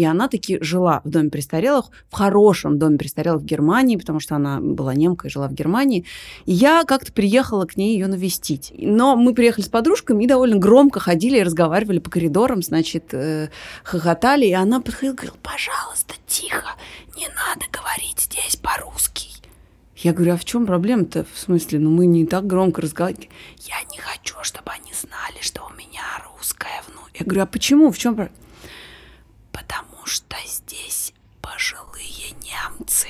И она таки жила в доме престарелых, в хорошем доме престарелых в Германии, потому что она была немка и жила в Германии. И я как-то приехала к ней ее навестить. Но мы приехали с подружками и довольно громко ходили и разговаривали по коридорам, значит, э, хохотали. И она подходила и говорила, пожалуйста, тихо, не надо говорить здесь по-русски. Я говорю, а в чем проблема-то? В смысле, ну мы не так громко разговариваем. Я не хочу, чтобы они знали, что у меня русская внук. Я говорю, а почему? В чем проблема? Потому что здесь пожилые немцы.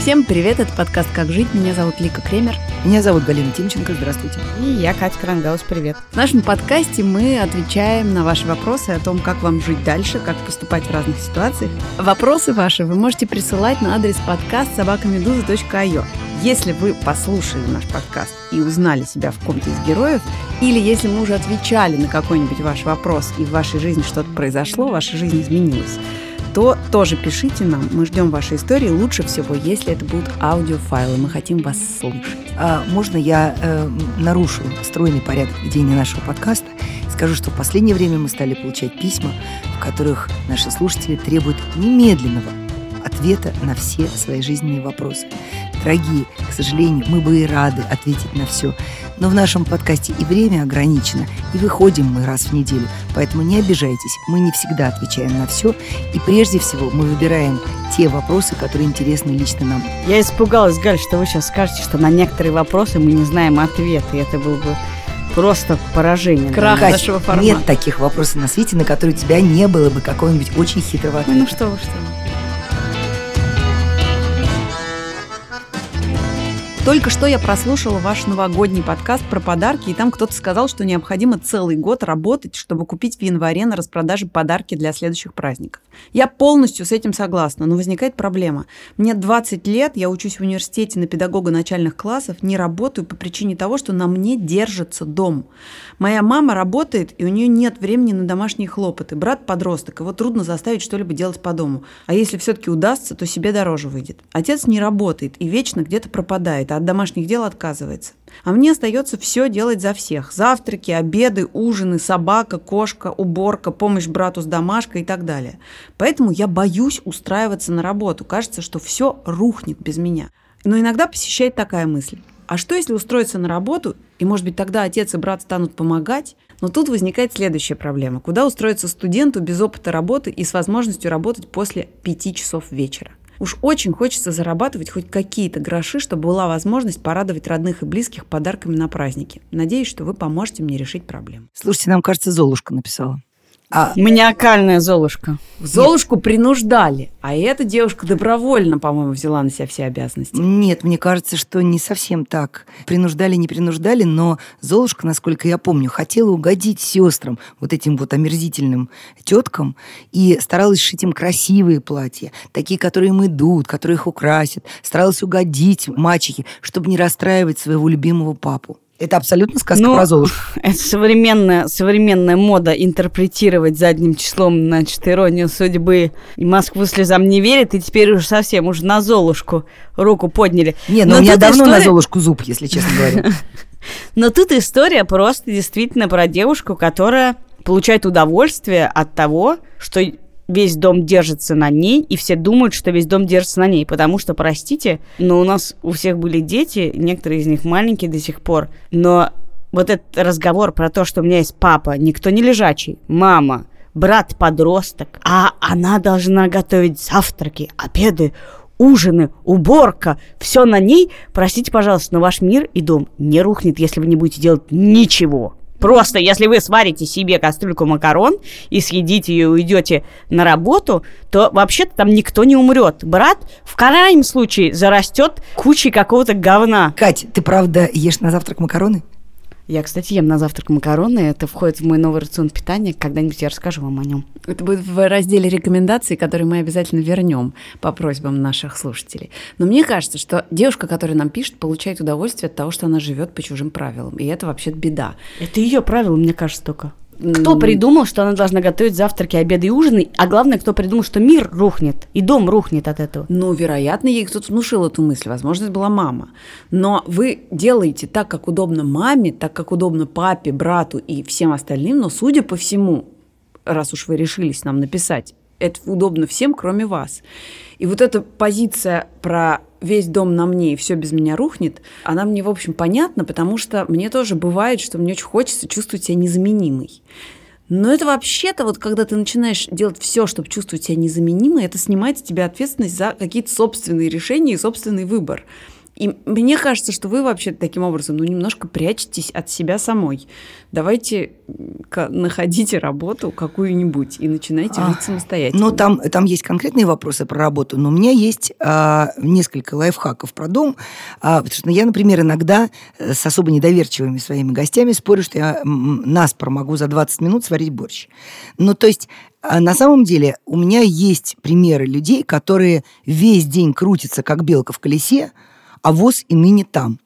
Всем привет, это подкаст «Как жить». Меня зовут Лика Кремер. Меня зовут Галина Тимченко, здравствуйте. И я, Катя Крангаус, привет. В нашем подкасте мы отвечаем на ваши вопросы о том, как вам жить дальше, как поступать в разных ситуациях. Вопросы ваши вы можете присылать на адрес подкаст собакамедуза.io. Если вы послушали наш подкаст и узнали себя в ком-то из героев, или если мы уже отвечали на какой-нибудь ваш вопрос и в вашей жизни что-то произошло, ваша жизнь изменилась, то тоже пишите нам. Мы ждем вашей истории. Лучше всего, если это будут аудиофайлы. Мы хотим вас слышать. А можно я э, нарушу стройный порядок ведения нашего подкаста? Скажу, что в последнее время мы стали получать письма, в которых наши слушатели требуют немедленного ответа на все свои жизненные вопросы. Дорогие, к сожалению, мы бы и рады ответить на все, но в нашем подкасте и время ограничено, и выходим мы раз в неделю. Поэтому не обижайтесь, мы не всегда отвечаем на все. И прежде всего мы выбираем те вопросы, которые интересны лично нам. Я испугалась, Галь, что вы сейчас скажете, что на некоторые вопросы мы не знаем ответа. И это был бы просто поражение. Крах Кать, нашего формата. Нет таких вопросов на свете, на которые у тебя не было бы какого-нибудь очень хитрого ответа. Ну что вы, что вы. Только что я прослушала ваш новогодний подкаст про подарки, и там кто-то сказал, что необходимо целый год работать, чтобы купить в январе на распродаже подарки для следующих праздников. Я полностью с этим согласна, но возникает проблема. Мне 20 лет, я учусь в университете на педагога начальных классов, не работаю по причине того, что на мне держится дом. Моя мама работает, и у нее нет времени на домашние хлопоты. Брат подросток, его трудно заставить что-либо делать по дому. А если все-таки удастся, то себе дороже выйдет. Отец не работает и вечно где-то пропадает, а от домашних дел отказывается. А мне остается все делать за всех. Завтраки, обеды, ужины, собака, кошка, уборка, помощь брату с домашкой и так далее. Поэтому я боюсь устраиваться на работу. Кажется, что все рухнет без меня. Но иногда посещает такая мысль. А что, если устроиться на работу, и, может быть, тогда отец и брат станут помогать? Но тут возникает следующая проблема. Куда устроиться студенту без опыта работы и с возможностью работать после пяти часов вечера? Уж очень хочется зарабатывать хоть какие-то гроши, чтобы была возможность порадовать родных и близких подарками на праздники. Надеюсь, что вы поможете мне решить проблему. Слушайте, нам кажется, Золушка написала. А Маниакальная Золушка. Золушку принуждали, а эта девушка добровольно, по-моему, взяла на себя все обязанности. Нет, мне кажется, что не совсем так. Принуждали, не принуждали, но Золушка, насколько я помню, хотела угодить сестрам, вот этим вот омерзительным теткам, и старалась шить им красивые платья, такие, которые им идут, которые их украсят. Старалась угодить мачехе, чтобы не расстраивать своего любимого папу. Это абсолютно сказка Ну, про Золушку. Это современная, современная мода интерпретировать задним числом, значит, иронию судьбы. И Москву слезам не верит, и теперь уже совсем уже на Золушку руку подняли. Не, ну Но у меня давно на история- Золушку зуб, если честно говоря. Но тут история просто действительно про девушку, которая получает удовольствие от того, что весь дом держится на ней, и все думают, что весь дом держится на ней. Потому что, простите, но у нас у всех были дети, некоторые из них маленькие до сих пор, но вот этот разговор про то, что у меня есть папа, никто не лежачий, мама, брат-подросток, а она должна готовить завтраки, обеды, ужины, уборка, все на ней, простите, пожалуйста, но ваш мир и дом не рухнет, если вы не будете делать ничего. Просто если вы сварите себе кастрюльку макарон и съедите ее и уйдете на работу, то вообще-то там никто не умрет. Брат в крайнем случае зарастет кучей какого-то говна. Кать, ты правда ешь на завтрак макароны? Я, кстати, ем на завтрак макароны. Это входит в мой новый рацион питания. Когда-нибудь я расскажу вам о нем. Это будет в разделе рекомендаций, которые мы обязательно вернем по просьбам наших слушателей. Но мне кажется, что девушка, которая нам пишет, получает удовольствие от того, что она живет по чужим правилам. И это вообще беда. Это ее правило, мне кажется, только. Кто придумал, что она должна готовить завтраки, обеды и ужины? А главное, кто придумал, что мир рухнет, и дом рухнет от этого? Ну, вероятно, ей кто-то внушил эту мысль. Возможно, это была мама. Но вы делаете так, как удобно маме, так, как удобно папе, брату и всем остальным. Но, судя по всему, раз уж вы решились нам написать, это удобно всем, кроме вас. И вот эта позиция про весь дом на мне и все без меня рухнет, она мне, в общем, понятна, потому что мне тоже бывает, что мне очень хочется чувствовать себя незаменимой. Но это вообще-то вот когда ты начинаешь делать все, чтобы чувствовать себя незаменимой, это снимает с тебя ответственность за какие-то собственные решения и собственный выбор. И мне кажется, что вы вообще таким образом, ну, немножко прячетесь от себя самой. Давайте находите работу какую-нибудь и начинайте жить самостоятельно. Ну, там, там есть конкретные вопросы про работу, но у меня есть а, несколько лайфхаков про дом. А, потому что я, например, иногда э, с особо недоверчивыми своими гостями спорю, что я наспор могу за 20 минут сварить борщ. Ну, то есть а на самом деле у меня есть примеры людей, которые весь день крутятся, как белка в колесе, а ВОЗ и ныне там.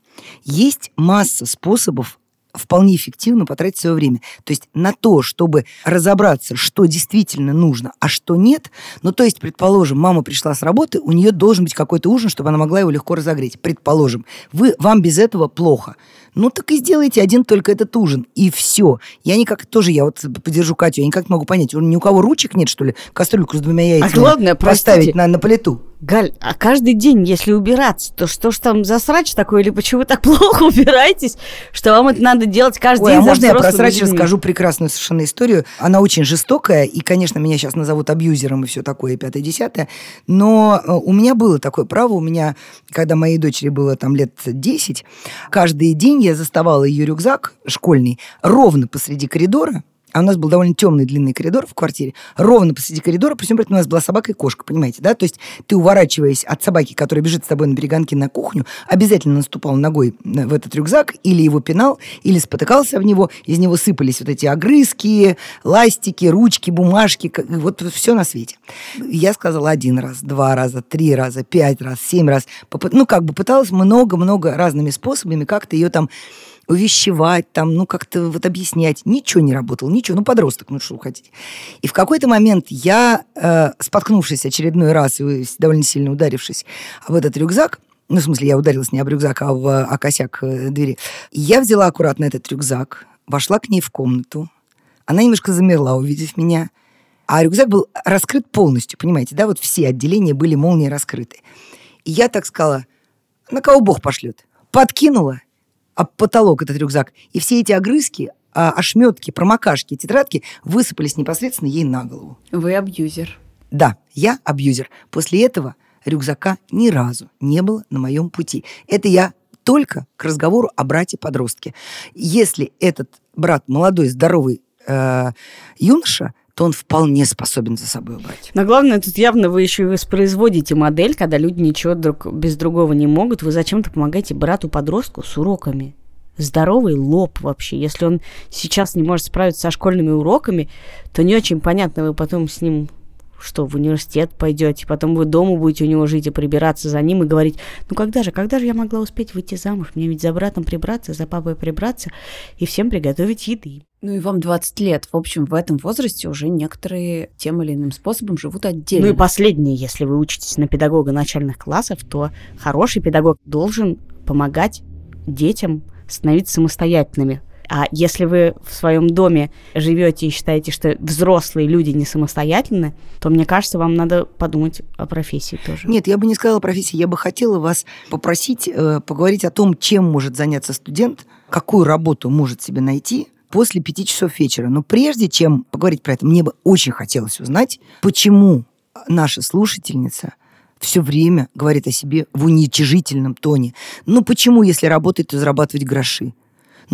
Есть масса способов вполне эффективно потратить свое время. То есть на то, чтобы разобраться, что действительно нужно, а что нет. Ну, то есть, предположим, мама пришла с работы, у нее должен быть какой-то ужин, чтобы она могла его легко разогреть. Предположим, вы, вам без этого плохо. Ну, так и сделайте один только этот ужин, и все. Я никак тоже, я вот подержу Катю, я никак не могу понять, ни у кого ручек нет, что ли, кастрюльку с двумя яйцами а главное, поставить на, на плиту? Галь, а каждый день, если убираться, то что ж там за срач такой, или почему вы так плохо убираетесь, что вам это надо делать каждый Ой, день? а можно я про срач людьми? расскажу прекрасную совершенно историю? Она очень жестокая, и, конечно, меня сейчас назовут абьюзером и все такое, пятое-десятое, но э, у меня было такое право, у меня, когда моей дочери было там лет 10, каждый день я заставала ее рюкзак школьный ровно посреди коридора, а у нас был довольно темный длинный коридор в квартире, ровно посреди коридора, при всем при этом у нас была собака и кошка, понимаете, да? То есть ты, уворачиваясь от собаки, которая бежит с тобой на перегонке на кухню, обязательно наступал ногой в этот рюкзак, или его пинал, или спотыкался в него, из него сыпались вот эти огрызки, ластики, ручки, бумажки, вот все на свете. Я сказала один раз, два раза, три раза, пять раз, семь раз, ну, как бы пыталась много-много разными способами как-то ее там увещевать, там, ну, как-то вот объяснять. Ничего не работало, ничего. Ну, подросток, ну, что хотите. И в какой-то момент я, э, споткнувшись очередной раз и довольно сильно ударившись об этот рюкзак, ну, в смысле, я ударилась не об рюкзак, а в а косяк э, двери, я взяла аккуратно этот рюкзак, вошла к ней в комнату. Она немножко замерла, увидев меня. А рюкзак был раскрыт полностью, понимаете, да? Вот все отделения были молнией раскрыты. И я так сказала, на кого Бог пошлет? Подкинула об потолок этот рюкзак. И все эти огрызки, а, ошметки, промокашки, тетрадки высыпались непосредственно ей на голову. Вы абьюзер. Да, я абьюзер. После этого рюкзака ни разу не было на моем пути. Это я только к разговору о брате-подростке. Если этот брат молодой, здоровый э, юноша, то он вполне способен за собой убрать. Но главное, тут явно вы еще и воспроизводите модель, когда люди ничего друг без другого не могут. Вы зачем-то помогаете брату-подростку с уроками. Здоровый лоб вообще. Если он сейчас не может справиться со школьными уроками, то не очень понятно, вы потом с ним что, в университет пойдете, потом вы дома будете у него жить и прибираться за ним и говорить, ну когда же, когда же я могла успеть выйти замуж? Мне ведь за братом прибраться, за папой прибраться и всем приготовить еды. Ну и вам 20 лет. В общем, в этом возрасте уже некоторые тем или иным способом живут отдельно. Ну и последнее, если вы учитесь на педагога начальных классов, то хороший педагог должен помогать детям становиться самостоятельными. А если вы в своем доме живете и считаете, что взрослые люди не самостоятельны, то мне кажется, вам надо подумать о профессии тоже. Нет, я бы не сказала о профессии. Я бы хотела вас попросить э, поговорить о том, чем может заняться студент, какую работу может себе найти после пяти часов вечера. Но прежде чем поговорить про это, мне бы очень хотелось узнать, почему наша слушательница все время говорит о себе в уничижительном тоне. Ну почему, если работает, то зарабатывать гроши?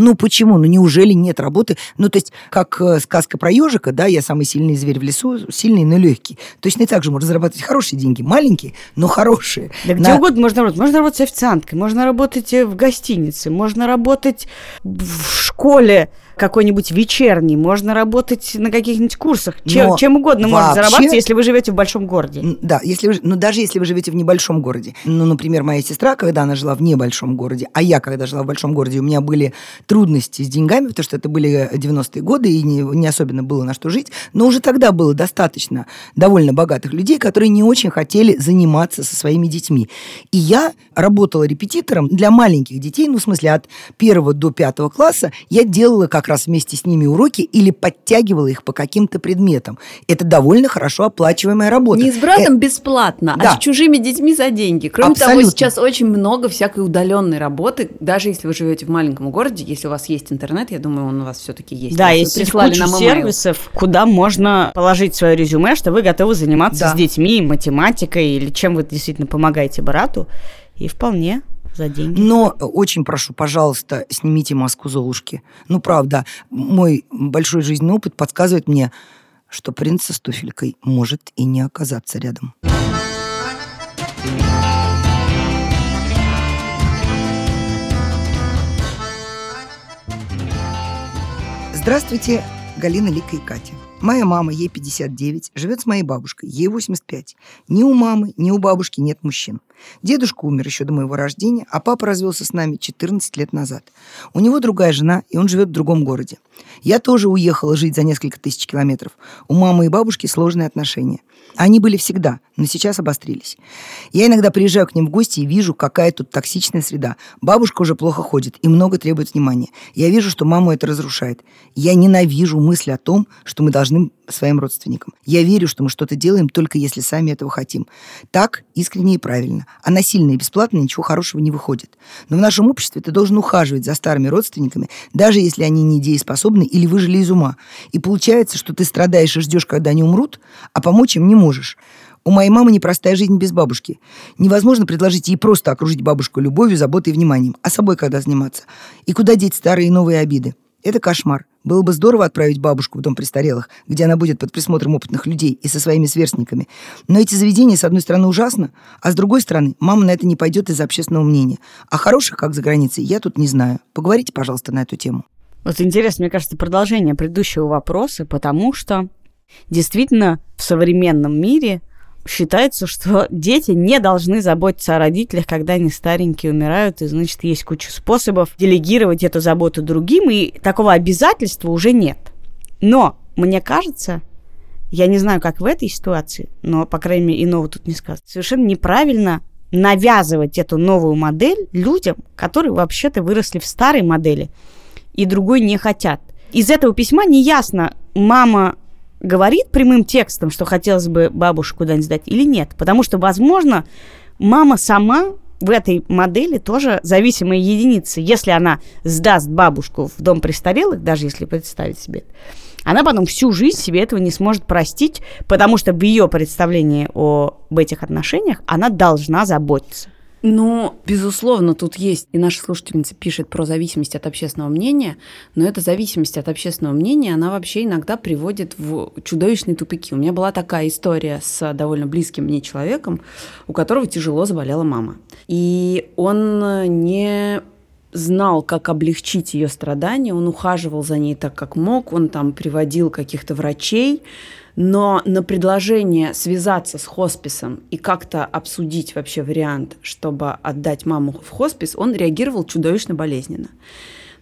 Ну почему? Ну неужели нет работы? Ну то есть, как э, сказка про ежика, да, я самый сильный зверь в лесу, сильный, но легкий. Точно так же можно зарабатывать хорошие деньги, маленькие, но хорошие. Да где угодно можно работать. Можно работать официанткой, можно работать э, в гостинице, можно работать в школе какой-нибудь вечерний, можно работать на каких-нибудь курсах. Чем, чем угодно можно вообще- зарабатывать, если вы живете в большом городе. Да, если вы, ну даже если вы живете в небольшом городе. Ну, например, моя сестра, когда она жила в небольшом городе, а я, когда жила в большом городе, у меня были трудности с деньгами, потому что это были 90-е годы, и не, не особенно было на что жить. Но уже тогда было достаточно довольно богатых людей, которые не очень хотели заниматься со своими детьми. И я работала репетитором для маленьких детей, ну, в смысле, от первого до пятого класса. Я делала как раз вместе с ними уроки или подтягивала их по каким-то предметам. Это довольно хорошо оплачиваемая работа. Не с братом бесплатно, да. а с чужими детьми за деньги. Кроме того, Абсолютно. сейчас очень много всякой удаленной работы. Даже если вы живете в маленьком городе, если у вас есть интернет, я думаю, он у вас все-таки есть. Да, есть прислали куча нам сервисов, куда можно положить свое резюме, что вы готовы заниматься Да. с детьми, математикой или чем вы действительно помогаете брату. И вполне за деньги. Но очень прошу, пожалуйста, снимите маску Золушки. Ну, правда, мой большой жизненный опыт подсказывает мне, что принца с туфелькой может и не оказаться рядом. Здравствуйте, Галина, Лика и Катя. Моя мама, ей 59, живет с моей бабушкой, ей 85. Ни у мамы, ни у бабушки нет мужчин. Дедушка умер еще до моего рождения, а папа развелся с нами 14 лет назад. У него другая жена, и он живет в другом городе. Я тоже уехала жить за несколько тысяч километров. У мамы и бабушки сложные отношения. Они были всегда, но сейчас обострились. Я иногда приезжаю к ним в гости и вижу, какая тут токсичная среда. Бабушка уже плохо ходит и много требует внимания. Я вижу, что маму это разрушает. Я ненавижу мысли о том, что мы должны своим родственникам. Я верю, что мы что-то делаем только если сами этого хотим. Так искренне и правильно. А насильно и бесплатно ничего хорошего не выходит. Но в нашем обществе ты должен ухаживать за старыми родственниками, даже если они недееспособны или выжили из ума. И получается, что ты страдаешь и ждешь, когда они умрут, а помочь им не можешь. У моей мамы непростая жизнь без бабушки. Невозможно предложить ей просто окружить бабушку любовью, заботой и вниманием. А собой когда заниматься? И куда деть старые и новые обиды? Это кошмар. Было бы здорово отправить бабушку в дом престарелых, где она будет под присмотром опытных людей и со своими сверстниками. Но эти заведения, с одной стороны, ужасно, а с другой стороны, мама на это не пойдет из-за общественного мнения. А хороших, как за границей, я тут не знаю. Поговорите, пожалуйста, на эту тему. Вот интересно, мне кажется, продолжение предыдущего вопроса, потому что действительно в современном мире считается, что дети не должны заботиться о родителях, когда они старенькие умирают, и, значит, есть куча способов делегировать эту заботу другим, и такого обязательства уже нет. Но, мне кажется, я не знаю, как в этой ситуации, но, по крайней мере, иного тут не сказано, совершенно неправильно навязывать эту новую модель людям, которые вообще-то выросли в старой модели и другой не хотят. Из этого письма не ясно, мама говорит прямым текстом, что хотелось бы бабушку куда-нибудь сдать или нет. Потому что, возможно, мама сама в этой модели тоже зависимая единица. Если она сдаст бабушку в дом престарелых, даже если представить себе, она потом всю жизнь себе этого не сможет простить, потому что в ее представлении об этих отношениях она должна заботиться. Ну, безусловно, тут есть, и наша слушательница пишет про зависимость от общественного мнения, но эта зависимость от общественного мнения, она вообще иногда приводит в чудовищные тупики. У меня была такая история с довольно близким мне человеком, у которого тяжело заболела мама. И он не знал, как облегчить ее страдания, он ухаживал за ней так, как мог, он там приводил каких-то врачей, но на предложение связаться с хосписом и как-то обсудить вообще вариант, чтобы отдать маму в хоспис, он реагировал чудовищно болезненно.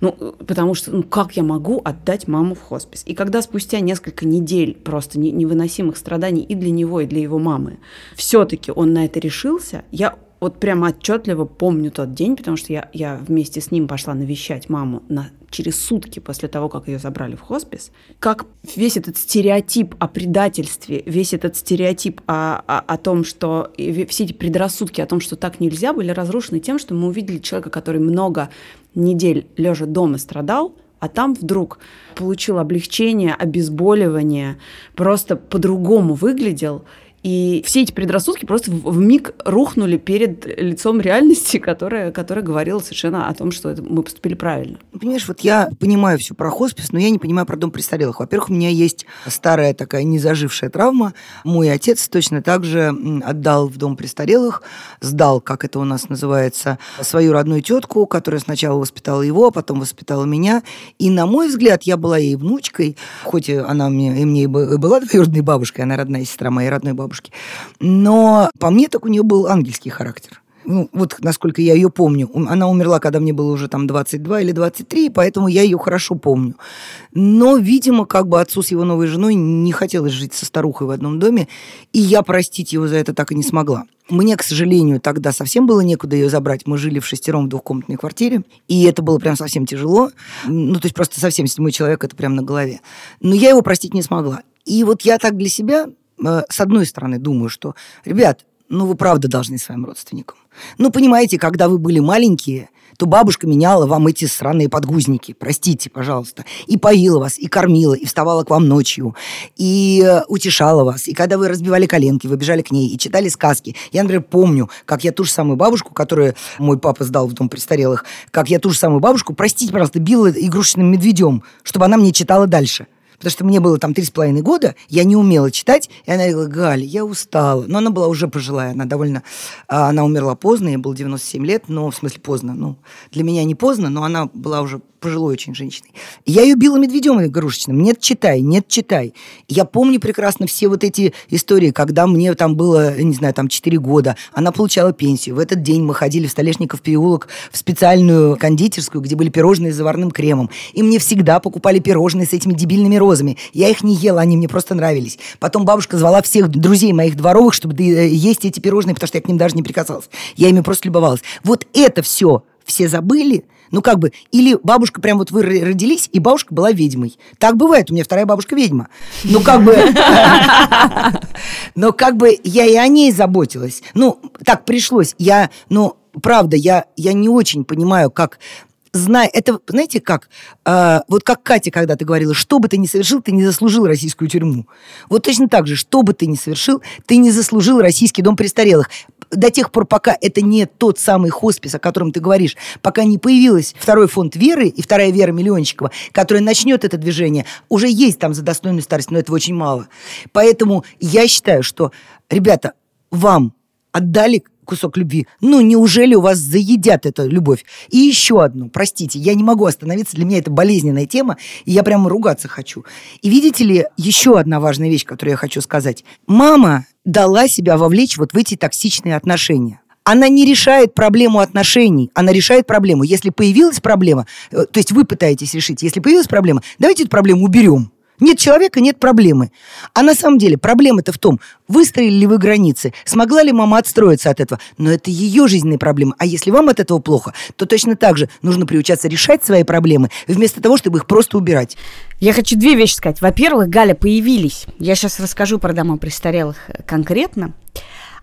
Ну, потому что, ну, как я могу отдать маму в хоспис? И когда спустя несколько недель просто невыносимых страданий и для него, и для его мамы, все-таки он на это решился, я вот прямо отчетливо помню тот день, потому что я, я вместе с ним пошла навещать маму на, через сутки после того, как ее забрали в хоспис. Как весь этот стереотип о предательстве, весь этот стереотип о, о, о том, что все эти предрассудки о том, что так нельзя, были разрушены тем, что мы увидели человека, который много недель лежа дома страдал, а там вдруг получил облегчение, обезболивание, просто по-другому выглядел. И все эти предрассудки просто в, миг рухнули перед лицом реальности, которая, которая говорила совершенно о том, что это, мы поступили правильно. Понимаешь, вот я понимаю все про хоспис, но я не понимаю про дом престарелых. Во-первых, у меня есть старая такая незажившая травма. Мой отец точно так же отдал в дом престарелых, сдал, как это у нас называется, свою родную тетку, которая сначала воспитала его, а потом воспитала меня. И, на мой взгляд, я была ей внучкой, хоть она мне, и мне и была двоюродной бабушкой, она родная сестра моей родной бабушки, бабушки. Но по мне так у нее был ангельский характер ну, вот насколько я ее помню. Она умерла, когда мне было уже там 22 или 23, поэтому я ее хорошо помню. Но, видимо, как бы отцу с его новой женой не хотелось жить со старухой в одном доме, и я простить его за это так и не смогла. Мне, к сожалению, тогда совсем было некуда ее забрать. Мы жили в шестером в двухкомнатной квартире, и это было прям совсем тяжело. Ну, то есть просто совсем седьмой человек, это прям на голове. Но я его простить не смогла. И вот я так для себя Э, с одной стороны, думаю, что, ребят, ну вы правда должны своим родственникам. Ну, понимаете, когда вы были маленькие, то бабушка меняла вам эти сраные подгузники, простите, пожалуйста, и поила вас, и кормила, и вставала к вам ночью, и э, утешала вас. И когда вы разбивали коленки, вы бежали к ней и читали сказки. Я, например, помню, как я ту же самую бабушку, которую мой папа сдал в дом престарелых, как я ту же самую бабушку, простите, пожалуйста, била игрушечным медведем, чтобы она мне читала дальше потому что мне было там три с половиной года, я не умела читать, и она говорила, Галя, я устала. Но она была уже пожилая, она довольно... А, она умерла поздно, ей было 97 лет, но в смысле поздно. Ну, для меня не поздно, но она была уже пожилой очень женщиной. Я ее била медведем игрушечным. Нет, читай, нет, читай. Я помню прекрасно все вот эти истории, когда мне там было, не знаю, там 4 года, она получала пенсию. В этот день мы ходили в Столешников переулок в специальную кондитерскую, где были пирожные с заварным кремом. И мне всегда покупали пирожные с этими дебильными розами. Я их не ела, они мне просто нравились. Потом бабушка звала всех друзей моих дворовых, чтобы есть эти пирожные, потому что я к ним даже не прикасалась. Я ими просто любовалась. Вот это все все забыли – ну, как бы, или бабушка прям вот вы родились, и бабушка была ведьмой. Так бывает, у меня вторая бабушка ведьма. Ну, как бы... Но как бы я и о ней заботилась. Ну, так пришлось. Я, ну, правда, я, я не очень понимаю, как зная, это, знаете, как, э, вот как Катя когда-то говорила, что бы ты ни совершил, ты не заслужил российскую тюрьму. Вот точно так же, что бы ты ни совершил, ты не заслужил российский дом престарелых. До тех пор, пока это не тот самый хоспис, о котором ты говоришь, пока не появилась второй фонд Веры и вторая Вера Миллиончикова, которая начнет это движение, уже есть там за достойную старость, но этого очень мало. Поэтому я считаю, что, ребята, вам отдали кусок любви. Ну, неужели у вас заедят эту любовь? И еще одну, простите, я не могу остановиться, для меня это болезненная тема, и я прямо ругаться хочу. И видите ли, еще одна важная вещь, которую я хочу сказать. Мама дала себя вовлечь вот в эти токсичные отношения она не решает проблему отношений, она решает проблему. Если появилась проблема, э, то есть вы пытаетесь решить, если появилась проблема, давайте эту проблему уберем. Нет человека, нет проблемы. А на самом деле проблема-то в том, выстроили ли вы границы, смогла ли мама отстроиться от этого. Но это ее жизненные проблемы. А если вам от этого плохо, то точно так же нужно приучаться решать свои проблемы, вместо того, чтобы их просто убирать. Я хочу две вещи сказать. Во-первых, Галя, появились. Я сейчас расскажу про дома престарелых конкретно.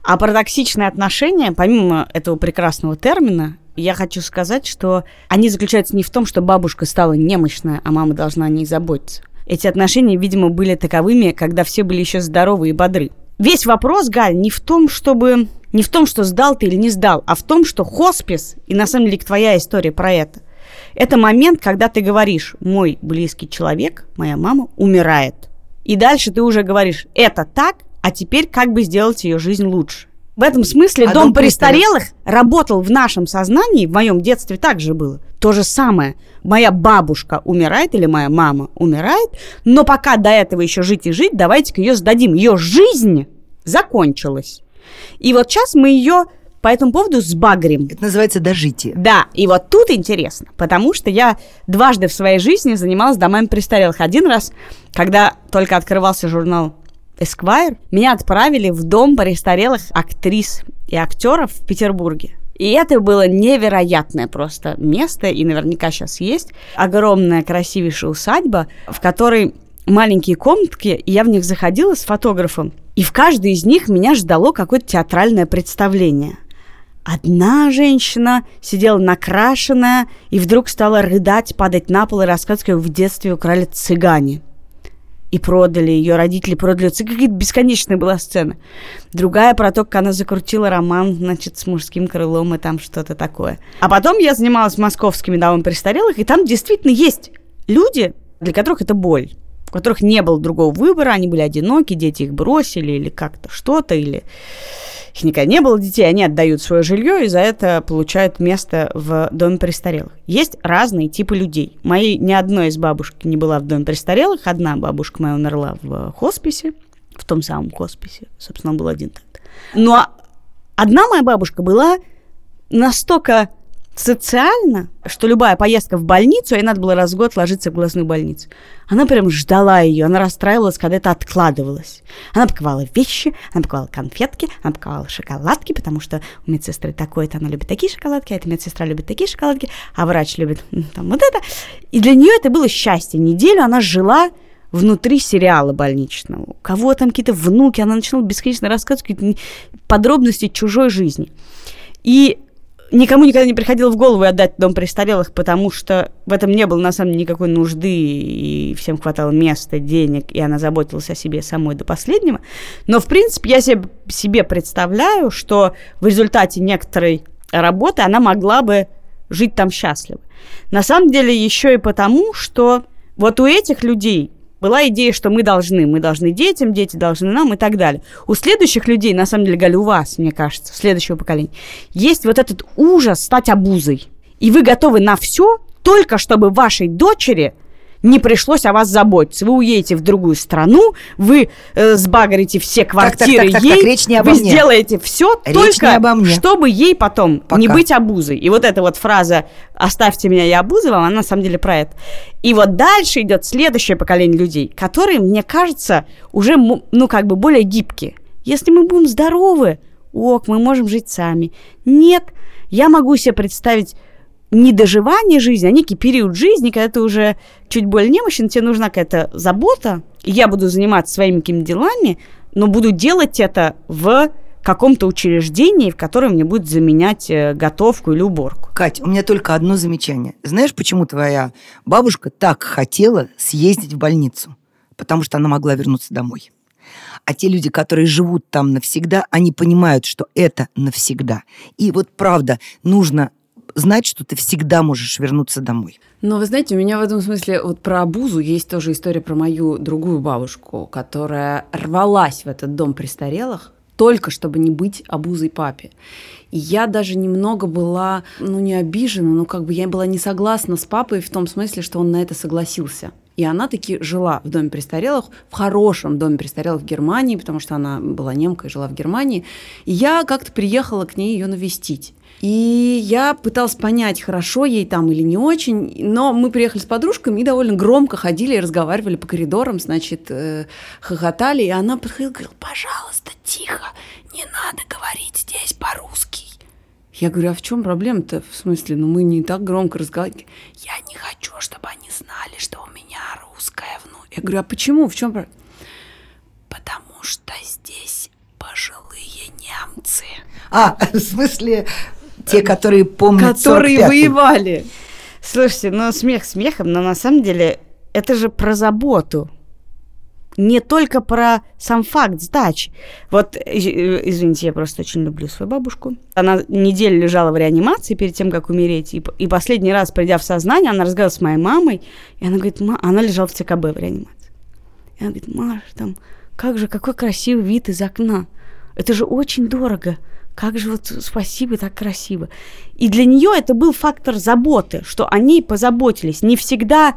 А про токсичные отношения, помимо этого прекрасного термина, я хочу сказать, что они заключаются не в том, что бабушка стала немощная, а мама должна о ней заботиться. Эти отношения, видимо, были таковыми, когда все были еще здоровы и бодры. Весь вопрос, Галь, не в том, чтобы... Не в том, что сдал ты или не сдал, а в том, что хоспис, и на самом деле твоя история про это, это момент, когда ты говоришь, мой близкий человек, моя мама, умирает. И дальше ты уже говоришь, это так, а теперь как бы сделать ее жизнь лучше. В этом смысле а дом, дом престарелых работал в нашем сознании, в моем детстве также было. То же самое. Моя бабушка умирает или моя мама умирает, но пока до этого еще жить и жить, давайте-ка ее сдадим. Ее жизнь закончилась. И вот сейчас мы ее по этому поводу сбагрим. Это называется дожитие. Да, и вот тут интересно, потому что я дважды в своей жизни занималась домами престарелых. Один раз, когда только открывался журнал Esquire, меня отправили в дом престарелых актрис и актеров в Петербурге. И это было невероятное просто место, и наверняка сейчас есть. Огромная красивейшая усадьба, в которой маленькие комнатки, и я в них заходила с фотографом. И в каждой из них меня ждало какое-то театральное представление. Одна женщина сидела накрашенная и вдруг стала рыдать, падать на пол и рассказывать, как в детстве украли цыгане. И продали ее, родители продали. Это какая-то бесконечная была сцена. Другая про то, как она закрутила роман, значит, с мужским крылом и там что-то такое. А потом я занималась московскими домами престарелых, и там действительно есть люди, для которых это боль, у которых не было другого выбора, они были одиноки, дети их бросили или как-то что-то, или их никогда не было детей, они отдают свое жилье и за это получают место в доме престарелых. Есть разные типы людей. Моей ни одной из бабушек не была в доме престарелых. Одна бабушка моя умерла в хосписе, в том самом хосписе. Собственно, был один. Но одна моя бабушка была настолько социально, что любая поездка в больницу, ей надо было раз в год ложиться в глазную больницу. Она прям ждала ее, она расстраивалась, когда это откладывалось. Она паковала вещи, она паковала конфетки, она паковала шоколадки, потому что у медсестры такое-то, она любит такие шоколадки, а эта медсестра любит такие шоколадки, а врач любит там вот это. И для нее это было счастье. Неделю она жила внутри сериала больничного. У кого там какие-то внуки, она начинала бесконечно рассказывать какие-то подробности чужой жизни. И никому никогда не приходило в голову отдать дом престарелых, потому что в этом не было на самом деле никакой нужды, и всем хватало места, денег, и она заботилась о себе самой до последнего. Но, в принципе, я себе, себе представляю, что в результате некоторой работы она могла бы жить там счастливо. На самом деле еще и потому, что вот у этих людей была идея, что мы должны, мы должны детям, дети должны нам и так далее. У следующих людей, на самом деле, Галя, у вас, мне кажется, следующего поколения, есть вот этот ужас стать обузой. И вы готовы на все, только чтобы вашей дочери не пришлось о вас заботиться. Вы уедете в другую страну, вы э, сбагрите все квартиры так, так, так, ей, так, речь не обо вы мне. сделаете все Речь только, не обо мне. чтобы ей потом Пока. не быть обузой. И вот эта вот фраза «оставьте меня, я обуза вам», она на самом деле про это. И вот дальше идет следующее поколение людей, которые, мне кажется, уже, ну, как бы более гибкие. Если мы будем здоровы, ок, мы можем жить сами. Нет, я могу себе представить не доживание жизни, а некий период жизни, когда ты уже чуть более немощен, тебе нужна какая-то забота, я буду заниматься своими какими-то делами, но буду делать это в каком-то учреждении, в котором мне будет заменять э, готовку или уборку. Кать, у меня только одно замечание. Знаешь, почему твоя бабушка так хотела съездить в больницу? Потому что она могла вернуться домой. А те люди, которые живут там навсегда, они понимают, что это навсегда. И вот правда, нужно знать, что ты всегда можешь вернуться домой. Но вы знаете, у меня в этом смысле вот про обузу есть тоже история про мою другую бабушку, которая рвалась в этот дом престарелых только чтобы не быть обузой папе. И я даже немного была, ну, не обижена, но как бы я была не согласна с папой в том смысле, что он на это согласился. И она таки жила в доме престарелых, в хорошем доме престарелых в Германии, потому что она была немкой, жила в Германии. И я как-то приехала к ней ее навестить. И я пыталась понять, хорошо ей там или не очень, но мы приехали с подружками и довольно громко ходили и разговаривали по коридорам, значит, э, хохотали, и она подходила и говорила, пожалуйста, тихо, не надо говорить здесь по-русски. Я говорю, а в чем проблема-то? В смысле, ну мы не так громко разговариваем. Я не хочу, чтобы они знали, что у меня русская внук. Я говорю, а почему? В чем проблема? Потому что здесь пожилые немцы. А, в смысле, те, которые помнят Которые 45-й. воевали. Слушайте, ну смех смехом, но на самом деле это же про заботу. Не только про сам факт сдачи. Вот, э, извините, я просто очень люблю свою бабушку. Она неделю лежала в реанимации перед тем, как умереть. И, и последний раз, придя в сознание, она разговаривала с моей мамой. И она говорит, «Ма-» она лежала в ЦКБ в реанимации. И она говорит, Маш, там, как же, какой красивый вид из окна. Это же очень дорого. Как же вот спасибо, так красиво. И для нее это был фактор заботы, что о ней позаботились. Не всегда,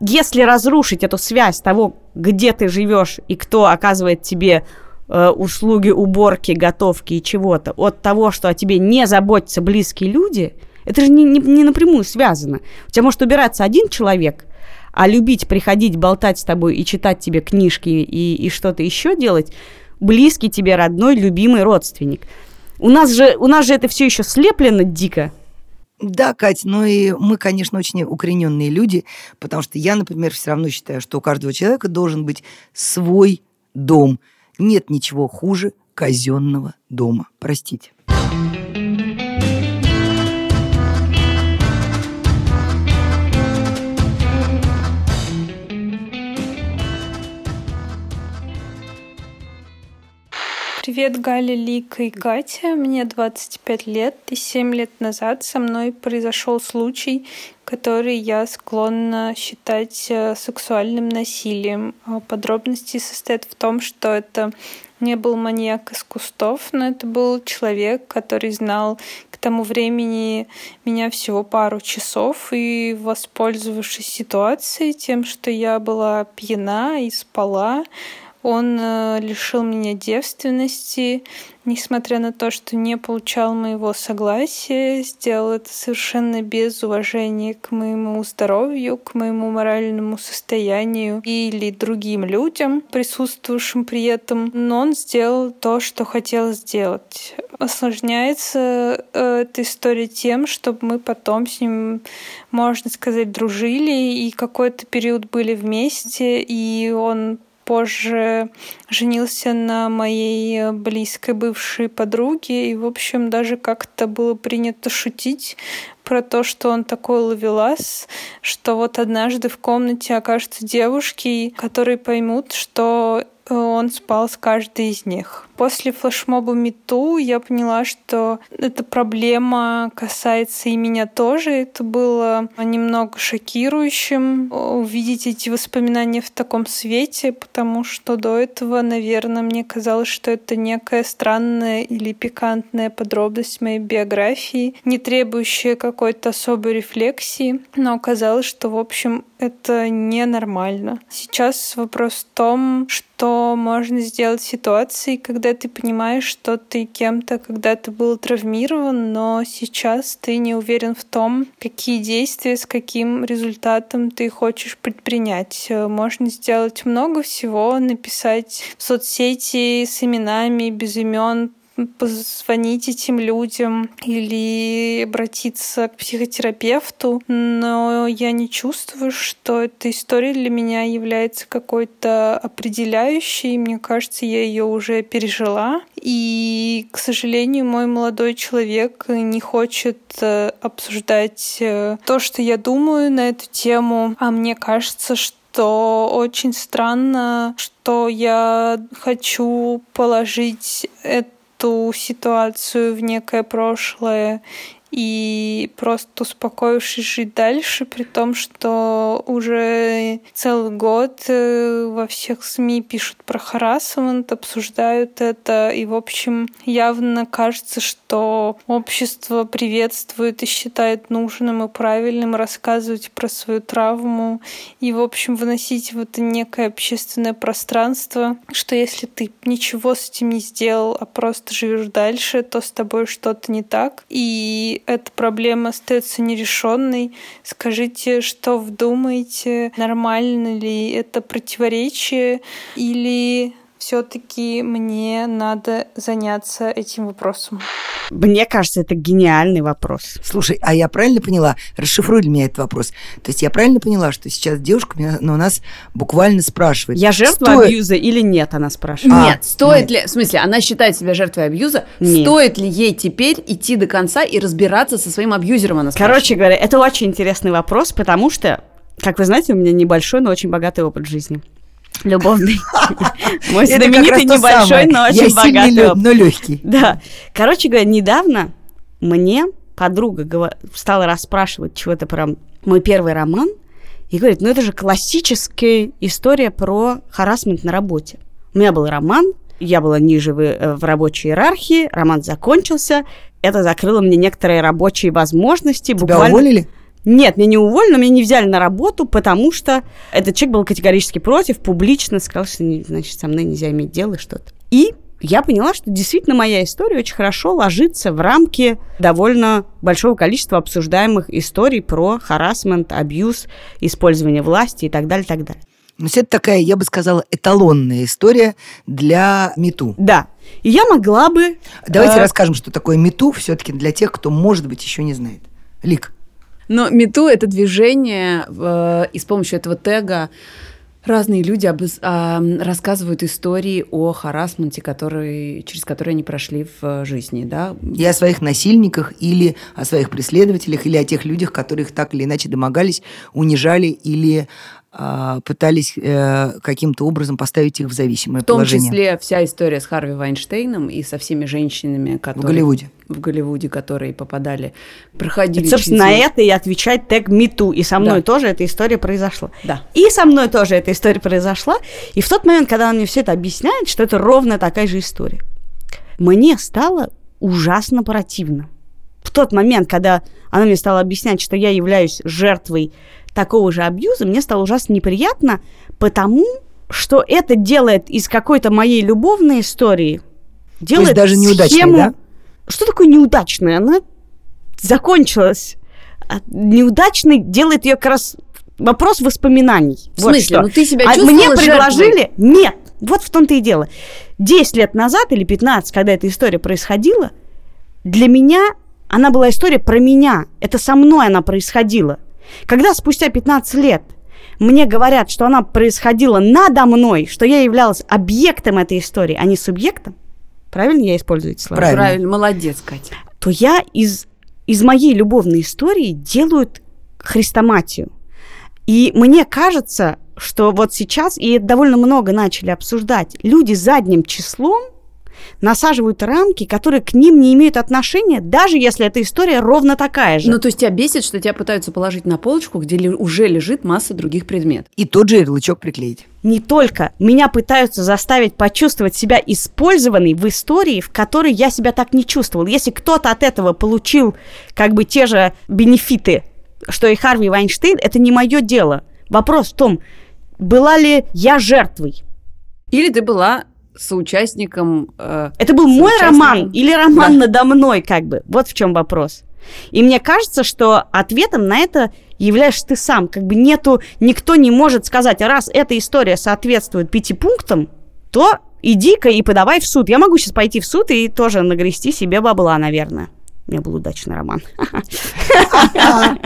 если разрушить эту связь того, где ты живешь и кто оказывает тебе э, услуги уборки, готовки и чего-то, от того, что о тебе не заботятся близкие люди, это же не, не, не напрямую связано. У тебя может убираться один человек, а любить, приходить, болтать с тобой и читать тебе книжки и, и что-то еще делать, близкий тебе родной, любимый родственник. У нас же, у нас же это все еще слеплено дико. Да, Кать, ну и мы, конечно, очень укорененные люди, потому что я, например, все равно считаю, что у каждого человека должен быть свой дом. Нет ничего хуже казенного дома. Простите. Привет, Галя, Лика и Катя. Мне 25 лет, и 7 лет назад со мной произошел случай, который я склонна считать э, сексуальным насилием. А подробности состоят в том, что это не был маньяк из кустов, но это был человек, который знал к тому времени меня всего пару часов, и, воспользовавшись ситуацией, тем, что я была пьяна и спала, он э, лишил меня девственности, несмотря на то, что не получал моего согласия, сделал это совершенно без уважения к моему здоровью, к моему моральному состоянию или другим людям, присутствующим при этом. Но он сделал то, что хотел сделать. Осложняется э, эта история тем, чтобы мы потом с ним, можно сказать, дружили и какой-то период были вместе, и он позже женился на моей близкой бывшей подруге. И, в общем, даже как-то было принято шутить про то, что он такой ловелас, что вот однажды в комнате окажутся девушки, которые поймут, что он спал с каждой из них. После флешмоба Мету я поняла, что эта проблема касается и меня тоже. Это было немного шокирующим увидеть эти воспоминания в таком свете, потому что до этого, наверное, мне казалось, что это некая странная или пикантная подробность моей биографии, не требующая какой-то особой рефлексии, но оказалось, что, в общем, это ненормально. Сейчас вопрос в том, что можно сделать в ситуации, когда ты понимаешь, что ты кем-то когда-то был травмирован, но сейчас ты не уверен в том, какие действия, с каким результатом ты хочешь предпринять. Можно сделать много всего, написать в соцсети с именами, без имен, позвонить этим людям или обратиться к психотерапевту, но я не чувствую, что эта история для меня является какой-то определяющей. Мне кажется, я ее уже пережила. И, к сожалению, мой молодой человек не хочет э, обсуждать э, то, что я думаю на эту тему. А мне кажется, что что очень странно, что я хочу положить это эту ситуацию в некое прошлое и просто успокоившись жить дальше, при том, что уже целый год э, во всех СМИ пишут про харасмент, обсуждают это, и, в общем, явно кажется, что общество приветствует и считает нужным и правильным рассказывать про свою травму и, в общем, выносить в это некое общественное пространство, что если ты ничего с этим не сделал, а просто живешь дальше, то с тобой что-то не так. И эта проблема остается нерешенной. Скажите, что вы думаете, нормально ли это противоречие или все-таки мне надо заняться этим вопросом? Мне кажется, это гениальный вопрос. Слушай, а я правильно поняла? Расшифруй для меня этот вопрос. То есть я правильно поняла, что сейчас девушка меня, ну, нас буквально спрашивает. Я жертва стоит... абьюза или нет, она спрашивает. А, нет, стоит нет. ли... В смысле, она считает себя жертвой абьюза. Нет. Стоит ли ей теперь идти до конца и разбираться со своим абьюзером, она спрашивает. Короче говоря, это очень интересный вопрос, потому что, как вы знаете, у меня небольшой, но очень богатый опыт жизни. Любовный. Мой знаменитый небольшой, но очень богатый. но легкий. Да. Короче говоря, недавно мне подруга стала расспрашивать чего-то про мой первый роман, и говорит, ну это же классическая история про харасмент на работе. У меня был роман, я была ниже в, э, в рабочей иерархии, роман закончился, это закрыло мне некоторые рабочие возможности. Тебя буквально... уволили? Нет, меня не уволили, но меня не взяли на работу, потому что этот человек был категорически против, публично сказал, что, значит, со мной нельзя иметь дело что-то. И я поняла, что действительно моя история очень хорошо ложится в рамки довольно большого количества обсуждаемых историй про харасмент, абьюз, использование власти и так далее, так далее. Ну, это такая, я бы сказала, эталонная история для МИТУ. Да. И я могла бы... Давайте э... расскажем, что такое МИТУ все-таки для тех, кто, может быть, еще не знает. Лик. Но мету это движение, э, и с помощью этого тега разные люди а, рассказывают истории о харасменте, который, через которые они прошли в жизни. Да? И о своих насильниках, или о своих преследователях, или о тех людях, которых так или иначе домогались, унижали или пытались э, каким-то образом поставить их в зависимое В том положение. числе вся история с Харви Вайнштейном и со всеми женщинами, в которые... Голливуде. В Голливуде, которые попадали, проходили... И, собственно, на через- это и отвечает тег МИТУ. И со мной Да. тоже эта история произошла. Да. И со мной тоже эта история произошла. И в тот момент, когда он мне все это объясняет, что это ровно такая же история, мне стало ужасно противно. В тот момент, когда она мне стала объяснять, что я являюсь жертвой такого же абьюза, мне стало ужасно неприятно, потому что это делает из какой-то моей любовной истории делает даже неудачной, схему- да? Что такое неудачная? Она закончилась. А неудачный делает ее как раз вопрос воспоминаний. В Вот смысле? что. Ну ты себя А чувствовала мне жертвой? предложили... Нет, вот в том-то и дело. 10 лет назад или 15, когда эта история происходила, для меня она была история про меня. Это со мной она происходила. Когда спустя 15 лет мне говорят, что она происходила надо мной, что я являлась объектом этой истории, а не субъектом, правильно я использую эти слова? Правильно. Правильно, молодец, Катя. то я из, из моей любовной истории делают хрестоматию. И мне кажется, что вот сейчас, и это довольно много начали обсуждать, люди задним числом насаживают рамки, которые к ним не имеют отношения, даже если эта история ровно такая же. Ну, то есть тебя бесит, что тебя пытаются положить на полочку, где ли- уже лежит масса других предметов. И тот же ярлычок приклеить. не только. Меня пытаются заставить почувствовать себя использованной в истории, в которой я себя так не чувствовал. Если кто-то от этого получил как бы те же бенефиты, что и Харви Вайнштейн, это не мое дело. Вопрос в том, была ли я жертвой? Или ты была соучастником... э, Это был мой роман или роман Да. надо мной, как бы. Вот в чем вопрос. И мне кажется, что ответом на это являешься ты сам. Как бы нету, никто не может сказать, «А раз эта история соответствует пяти пунктам, то иди-ка и подавай в суд. Я могу сейчас пойти в суд и тоже нагрести себе бабла, наверное. У меня был удачный роман.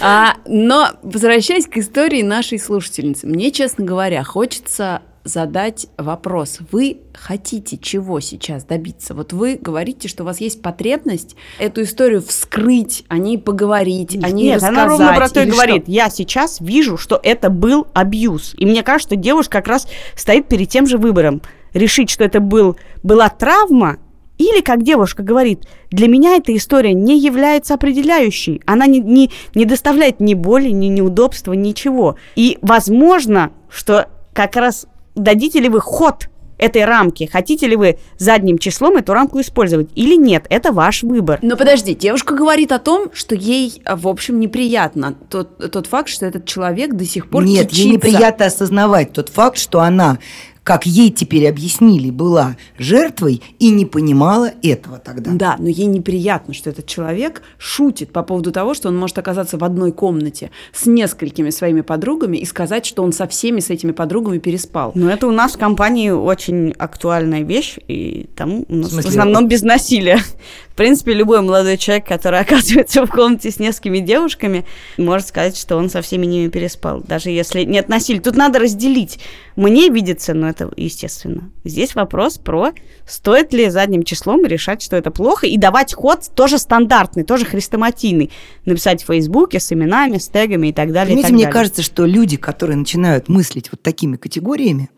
А, но возвращаясь к истории нашей слушательницы, мне, честно говоря, хочется задать вопрос. Вы хотите чего сейчас добиться? Вот вы говорите, что у вас есть потребность эту историю вскрыть, о ней поговорить, о ней Нет, рассказать. она ровно про то и говорит. что? Я сейчас вижу, что это был абьюз. И мне кажется, что девушка как раз стоит перед тем же выбором. Решить, что это был, была травма, или, как девушка говорит, для меня эта история не является определяющей. Она не, не, не доставляет ни боли, ни неудобства, ничего. И возможно, что как раз дадите ли вы ход этой рамки, хотите ли вы задним числом эту рамку использовать или нет, это ваш выбор. Но подожди, девушка говорит о том, что ей, а, в общем, неприятно тот, тот факт, что этот человек до сих пор Нет, ей кичится. неприятно осознавать тот факт, что она, как ей теперь объяснили, была жертвой и не понимала этого тогда. Да, но ей неприятно, что этот человек шутит по поводу того, что он может оказаться в одной комнате с несколькими своими подругами и сказать, что он со всеми с этими подругами переспал. Ну, это у нас в компании очень актуальная вещь, и там у нас В смысле, в основном без насилия. В принципе, любой молодой человек, который оказывается в комнате с несколькими девушками, может сказать, что он со всеми ними переспал, даже если нет насилия. Тут надо разделить. Мне видится, но это естественно. Здесь вопрос про стоит ли задним числом решать, что это плохо, и давать ход тоже стандартный, тоже хрестоматийный. Написать в Фейсбуке с именами, с тегами и так далее. и Понимаете, так мне далее. кажется, что люди, которые начинают мыслить вот такими категориями,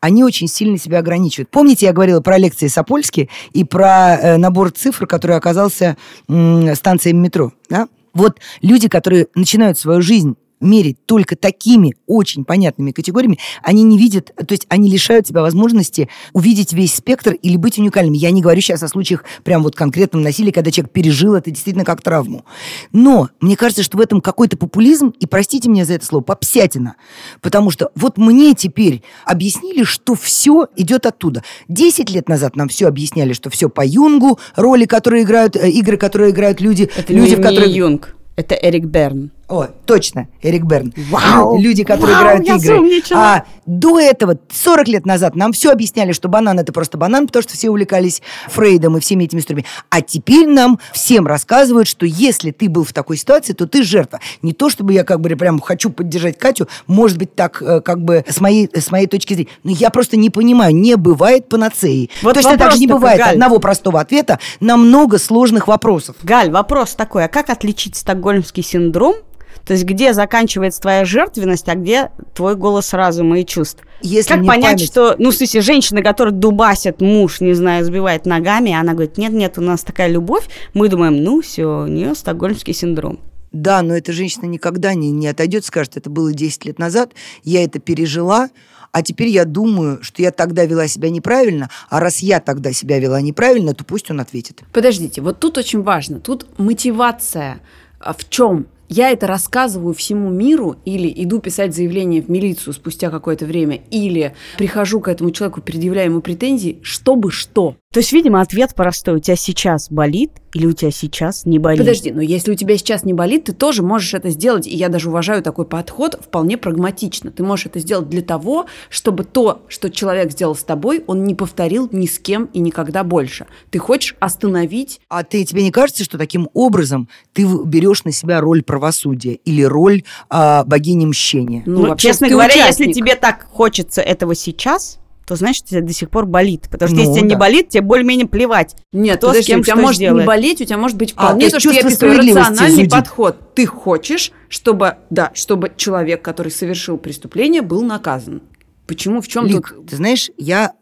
они очень сильно себя ограничивают. Помните, я говорила про лекции Сапольски и про э, набор цифр, который оказался станцией метро. Да? Вот люди, которые начинают свою жизнь мерить только такими очень понятными категориями, они не видят, то есть они лишают себя возможности увидеть весь спектр или быть уникальными. Я не говорю сейчас о случаях прям вот конкретном насилия, когда человек пережил это действительно как травму. Но мне кажется, что в этом какой-то популизм, и простите меня за это слово, попсятина. Потому что вот мне теперь объяснили, что все идет оттуда. Десять лет назад нам все объясняли, что все по Юнгу, роли, которые играют, э, игры, которые играют люди, Это люди, не, в не которых... Юнг, это Эрик Берн. О, точно, Эрик Берн. Вау! Люди, которые Вау, играют я игры. сумничала. А до этого, 40 лет назад, нам все объясняли, что банан это просто банан, потому что все увлекались Фрейдом и всеми этими историями. А теперь нам всем рассказывают, что если ты был в такой ситуации, то ты жертва. Не то, чтобы я как бы прям хочу поддержать Катю, может быть, так э, как бы с моей, с моей точки зрения. Но я просто не понимаю, не бывает панацеи. Вот Точно так же не бывает Галь. одного простого ответа на много сложных вопросов. Галь, вопрос такой, а как отличить стокгольмский синдром, То есть где заканчивается твоя жертвенность, а где твой голос разума и чувств. Если как понять, память- что, ну, в смысле, женщина, которая дубасит муж, не знаю, сбивает ногами, она говорит, нет-нет, у нас такая любовь, мы думаем, ну, все, у нее стокгольмский синдром. Да, но эта женщина никогда не, не отойдет, скажет, это было 10 лет назад, я это пережила, а теперь я думаю, что я тогда вела себя неправильно, а раз я тогда себя вела неправильно, то пусть он ответит. Подождите, вот тут очень важно. Тут мотивация а, в чем? Я это рассказываю всему миру или иду писать заявление в милицию спустя какое-то время, или прихожу к этому человеку, предъявляю ему претензии, чтобы что? То есть, видимо, ответ простой. У тебя сейчас болит или у тебя сейчас не болит? Подожди, но если у тебя сейчас не болит, ты тоже можешь это сделать. И я даже уважаю такой подход вполне прагматично. Ты можешь это сделать для того, чтобы то, что человек сделал с тобой, он не повторил ни с кем и никогда больше. Ты хочешь остановить А ты, тебе не кажется, что таким образом ты берешь на себя роль правосудия или роль а, богини мщения? Ну, вообще, честно говоря, если участник. тебе так хочется этого сейчас, то значит, тебе до сих пор болит. Потому что Ну, если тебе не да. болит, тебе более-менее плевать. Нет, Кто с подожди, кем у тебя что может не сделает. болеть, у тебя может быть А, вполне то то, что я справедливости рациональный зудит. подход. Ты хочешь, чтобы, да, чтобы человек, который совершил преступление, был наказан. Почему? В чем Лик, тут? ты знаешь, я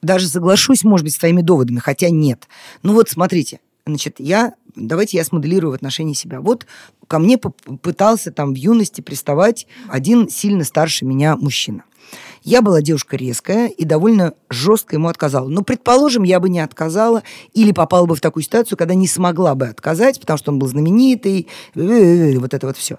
даже соглашусь, может быть, с твоими доводами, хотя нет. Ну вот смотрите, значит, я, давайте я смоделирую в отношении себя. Вот ко мне пытался там в юности приставать один сильно старше меня мужчина. Я была девушка резкая и довольно жестко ему отказала. Но, предположим, я бы не отказала или попала бы в такую ситуацию, когда не смогла бы отказать, потому что он был знаменитый, вот это вот все.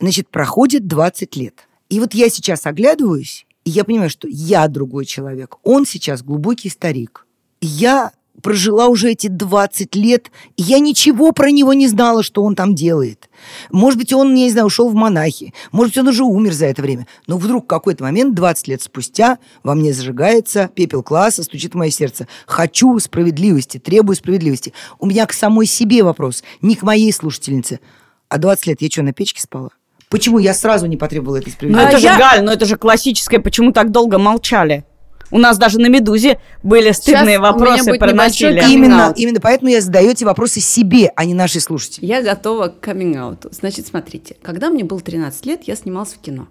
Значит, проходит 20 лет. И вот я сейчас оглядываюсь, и я понимаю, что я другой человек. Он сейчас глубокий старик. Я прожила уже эти 20 лет, и я ничего про него не знала, что он там делает. Может быть, он, я не знаю, ушел в монахи. Может быть, он уже умер за это время. Но вдруг в какой-то момент, 20 лет спустя, во мне зажигается пепел класса, стучит в мое сердце. Хочу справедливости, требую справедливости. У меня к самой себе вопрос, не к моей слушательнице. А 20 лет я что, на печке спала? Почему я сразу не потребовала этой Ну, справедливости? это же, я- Галь, ну это же классическое, почему так долго молчали? У нас даже на «Медузе» были стыдные меня вопросы про насилие. Именно, именно поэтому я задаю эти вопросы себе, а не нашей слушателям. Я готова к каминг-ауту. Значит, смотрите, когда мне было 13 лет, я снималась в кино.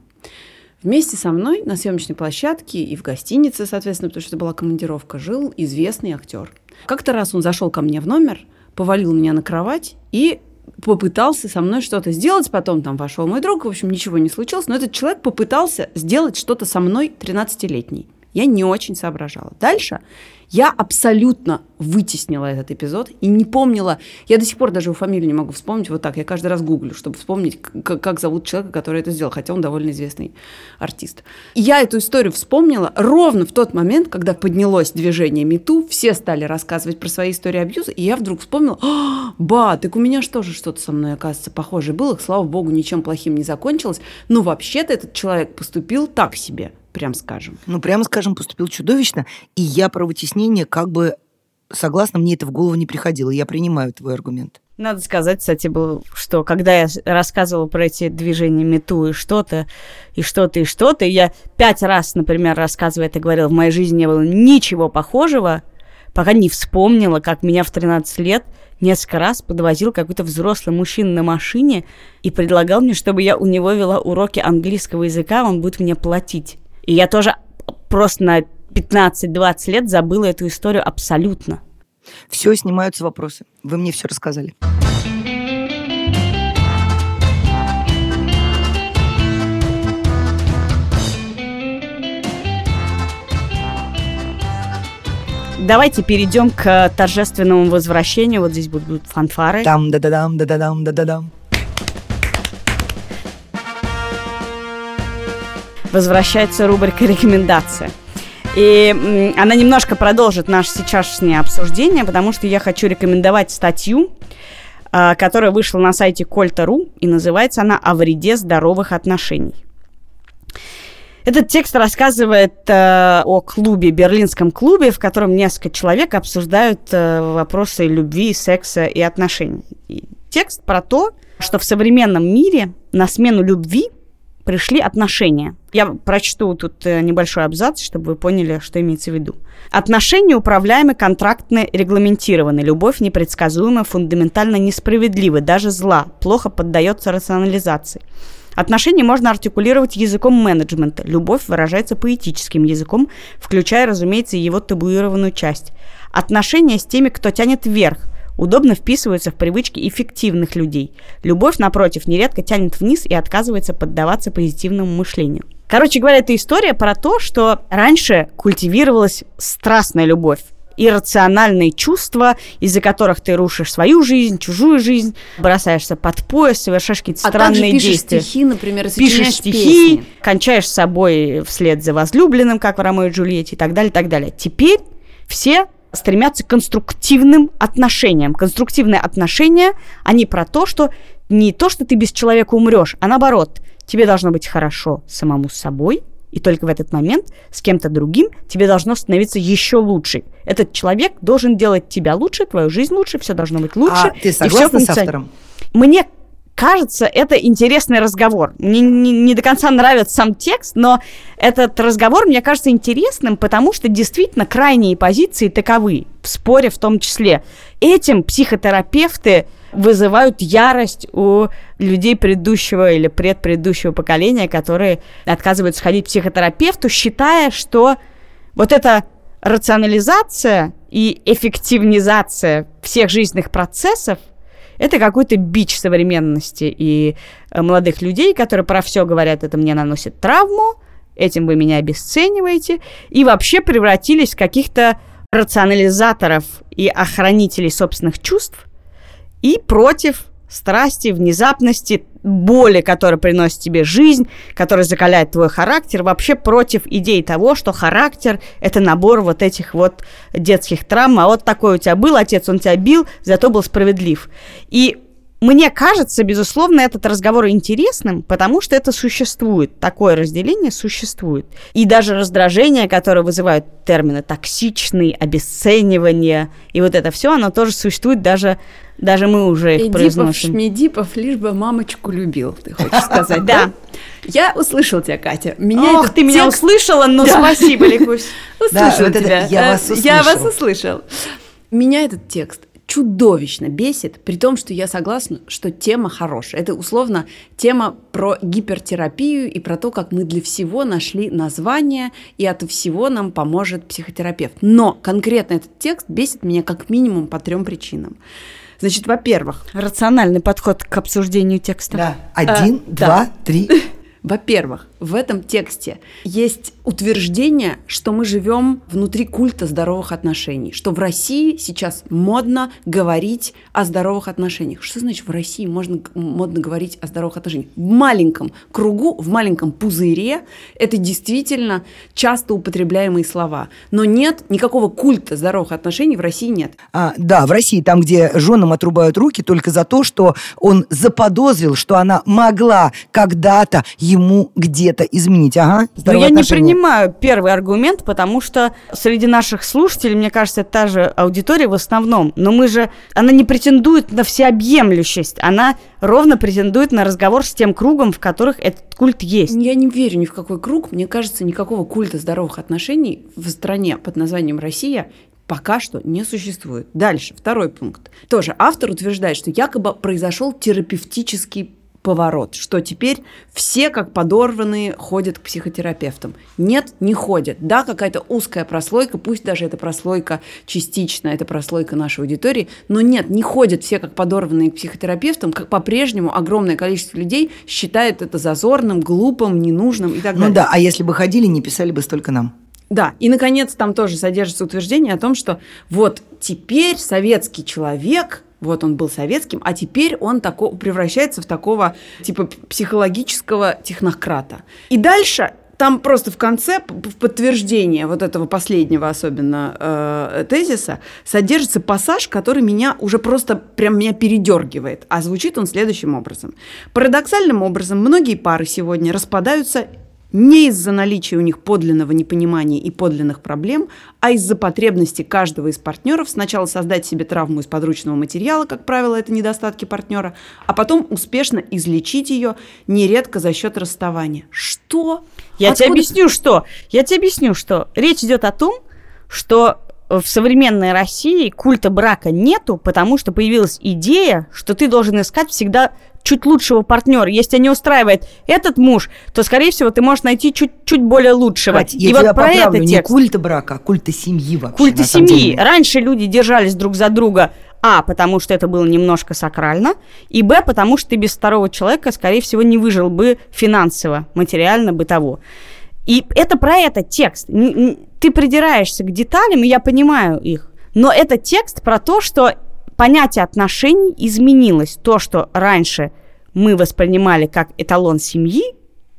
Вместе со мной на съемочной площадке и в гостинице, соответственно, потому что это была командировка, жил известный актер. Как-то раз он зашел ко мне в номер, повалил меня на кровать и попытался со мной что-то сделать. Потом там вошел мой друг, в общем, ничего не случилось. Но этот человек попытался сделать что-то со мной 13-летней. Я не очень соображала. Дальше я абсолютно вытеснила этот эпизод и не помнила. Я до сих пор даже его фамилию не могу вспомнить. Вот так. Я каждый раз гуглю, чтобы вспомнить, как зовут человека, который это сделал. Хотя он довольно известный артист. И я эту историю вспомнила ровно в тот момент, когда поднялось движение МИТУ, все стали рассказывать про свои истории абьюза, и я вдруг вспомнила, «А, ба, так у меня же тоже что-то со мной, оказывается, похожее было. Слава богу, ничем плохим не закончилось. Но вообще-то этот человек поступил так себе, прям скажем. Ну, прямо скажем, поступил чудовищно, и я про вытеснение как бы согласна, мне это в голову не приходило. Я принимаю твой аргумент. Надо сказать, кстати, было, что когда я рассказывала про эти движения мету и что-то, и что-то, и что-то, и я пять раз, например, рассказывая это, говорила, в моей жизни не было ничего похожего, пока не вспомнила, как меня в 13 лет несколько раз подвозил какой-то взрослый мужчина на машине и предлагал мне, чтобы я у него вела уроки английского языка, он будет мне платить. И я тоже просто на 15-20 лет забыла эту историю абсолютно. Все, снимаются вопросы. Вы мне все рассказали. Давайте перейдем к торжественному возвращению. Вот здесь будут, фанфары. Там, да-да-дам, да-да-дам, да-да-дам. Возвращается рубрика «Рекомендация». И она немножко продолжит наше сейчасшнее обсуждение, потому что я хочу рекомендовать статью, а, которая вышла на сайте Кольта.ру, и называется она «О вреде здоровых отношений». Этот текст рассказывает э, о клубе, берлинском клубе, в котором несколько человек обсуждают э, вопросы любви, секса и отношений. И текст про то, что в современном мире на смену любви пришли отношения. Я прочту тут э, небольшой абзац, чтобы вы поняли, что имеется в виду. Отношения управляемы, контрактны, регламентированы. Любовь непредсказуема, фундаментально несправедлива, даже зла, плохо поддается рационализации. Отношения можно артикулировать языком менеджмента. Любовь выражается поэтическим языком, включая, разумеется, его табуированную часть. Отношения с теми, кто тянет вверх, удобно вписываются в привычки эффективных людей. Любовь, напротив, нередко тянет вниз и отказывается поддаваться позитивному мышлению. Короче говоря, это история про то, что раньше культивировалась страстная любовь иррациональные чувства, из-за которых ты рушишь свою жизнь, чужую жизнь, бросаешься под пояс, совершаешь какие-то а странные также пишешь действия. стихи, например, Пишешь стихи, песни. кончаешь с собой вслед за возлюбленным, как в Ромео и Джульетте и так далее, и так далее. Теперь все стремятся к конструктивным отношениям. Конструктивные отношения, они про то, что не то, что ты без человека умрешь, а наоборот, тебе должно быть хорошо самому собой, и только в этот момент с кем-то другим тебе должно становиться еще лучше. Этот человек должен делать тебя лучше, твою жизнь лучше, все должно быть лучше. А ты согласна с автором? Мне кажется, это интересный разговор. Мне не, не до конца нравится сам текст, но этот разговор мне кажется интересным, потому что действительно крайние позиции таковы, в споре в том числе. Этим психотерапевты вызывают ярость у людей предыдущего или предпредыдущего поколения, которые отказываются ходить к психотерапевту, считая, что вот эта рационализация и эффективнизация всех жизненных процессов это какой-то бич современности и э, молодых людей, которые про все говорят, это мне наносит травму, этим вы меня обесцениваете, и вообще превратились в каких-то рационализаторов и охранителей собственных чувств и против страсти, внезапности, боли, которая приносит тебе жизнь, которая закаляет твой характер, вообще против идей того, что характер – это набор вот этих вот детских травм, а вот такой у тебя был отец, он тебя бил, зато был справедлив. И мне кажется, безусловно, этот разговор интересным, потому что это существует, такое разделение существует. И даже раздражение, которое вызывают термины токсичный, обесценивание, и вот это все, оно тоже существует, даже, даже мы уже их Эдипов, произносим. Шмедипов, лишь бы мамочку любил, ты хочешь сказать, Да. Я услышал тебя, Катя. Меня Ох, ты меня услышала, Да. спасибо, Ликусь. Услышал тебя. я Э, вас Я вас услышал. услышал. Меня этот текст чудовищно бесит, при том, что я согласна, что тема хорошая. Это условно тема про гипертерапию и про то, как мы для всего нашли название, и от всего нам поможет психотерапевт. Но конкретно этот текст бесит меня как минимум по трем причинам. Значит, во-первых, Рациональный подход к обсуждению текста. Да. Один, А, да. два, три. Во-первых, в этом тексте есть утверждение, что мы живем внутри культа здоровых отношений, что в России сейчас модно говорить о здоровых отношениях. Что значит в России можно модно говорить о здоровых отношениях? В маленьком кругу, в маленьком пузыре это действительно часто употребляемые слова. Но нет никакого культа здоровых отношений в России нет. А, да, в России, там, где женам отрубают руки только за то, что он заподозрил, что она могла когда-то ему где-то изменить. Ага, Но я не принимаю первый аргумент, потому что среди наших слушателей, мне кажется, это та же аудитория в основном. Но мы же... Она не претендует на всеобъемлющесть. Она ровно претендует на разговор с тем кругом, в которых этот культ есть. Я не верю ни в какой круг. Мне кажется, никакого культа здоровых отношений в стране под названием Россия пока что не существует. Дальше, второй пункт. Тоже автор утверждает, что якобы произошел терапевтический поворот, что теперь все, как подорванные, ходят к психотерапевтам. Нет, не ходят. Да, какая-то узкая прослойка, пусть даже эта прослойка частично, это прослойка нашей аудитории, но нет, не ходят все, как подорванные к психотерапевтам, как по-прежнему огромное количество людей считает это зазорным, глупым, ненужным и так далее. Ну да, а если бы ходили, не писали бы столько нам. Да, и, наконец, там тоже содержится утверждение о том, что вот теперь советский человек, вот он был советским, а теперь он тако, превращается в такого типа психологического технократа. И дальше там просто в конце, в подтверждение вот этого последнего особенно э, тезиса, содержится пассаж, который меня уже просто прям меня передергивает. А звучит он следующим образом. Парадоксальным образом многие пары сегодня распадаются не из-за наличия у них подлинного непонимания и подлинных проблем, а из-за потребности каждого из партнеров сначала создать себе травму из подручного материала, как правило, это недостатки партнера, а потом успешно излечить ее, нередко за счет расставания. Что? Я Откуда- тебе объясню, что. Я тебе объясню, что. Речь идет о том, что в современной России культа брака нету, потому что появилась идея, что ты должен искать всегда чуть лучшего партнера. Если тебя не устраивает этот муж, то, скорее всего, ты можешь найти чуть-чуть более лучшего. Кать, я И вот про это не текст. культа брака, а культа семьи вообще. Самом семьи. деле. Раньше люди держались друг за друга, а, потому что это было немножко сакрально, и, б, потому что ты без второго человека, скорее всего, не выжил бы финансово, материально, бытово. И это про это текст. Ты придираешься к деталям, и я понимаю их. Но это текст про то, что понятие отношений изменилось. То, что раньше мы воспринимали как эталон семьи,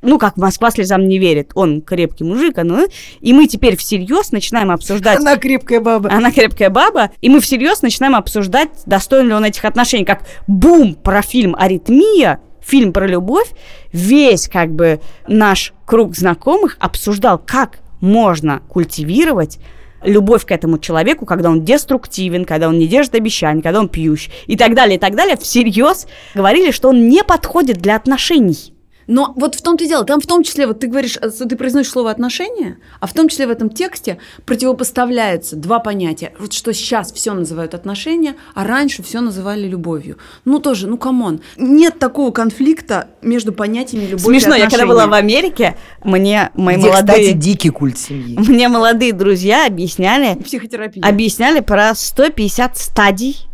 ну, как Москва слезам не верит, он крепкий мужик, а ну, и мы теперь всерьез начинаем обсуждать Она крепкая баба. она крепкая баба, и мы всерьез начинаем обсуждать, достоин ли он этих отношений, как бум про фильм «Аритмия», фильм про любовь, весь как бы наш круг знакомых обсуждал, как можно культивировать любовь к этому человеку, когда он деструктивен, когда он не держит обещаний, когда он пьющий и так далее, и так далее, всерьез говорили, что он не подходит для отношений. Но вот в том-то и дело, там в том числе, вот ты говоришь, э, ты произносишь слово отношения, а в том числе в этом тексте противопоставляются два понятия. Вот что сейчас все называют отношения, а раньше все называли любовью. Ну тоже, ну come on. Нет такого конфликта между понятиями любовь Смешно, и я когда была в. Америке, мне мои Где, молодые... кстати, дикий культ семьи. Мне молодые друзья объясняли, Психотерапия. объясняли про 150 стадий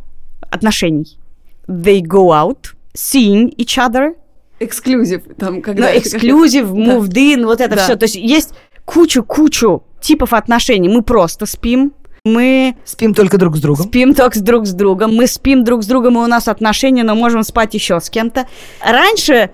отношений. They go out, seeing each other, Эксклюзив. Там, когда ну, эксклюзив, moved in, вот это Да. все. То есть есть кучу-кучу типов отношений. Мы просто спим, мы Спим только друг с другом. спим только с друг с другом, мы спим друг с другом, и у нас отношения, но можем спать еще с кем-то. Раньше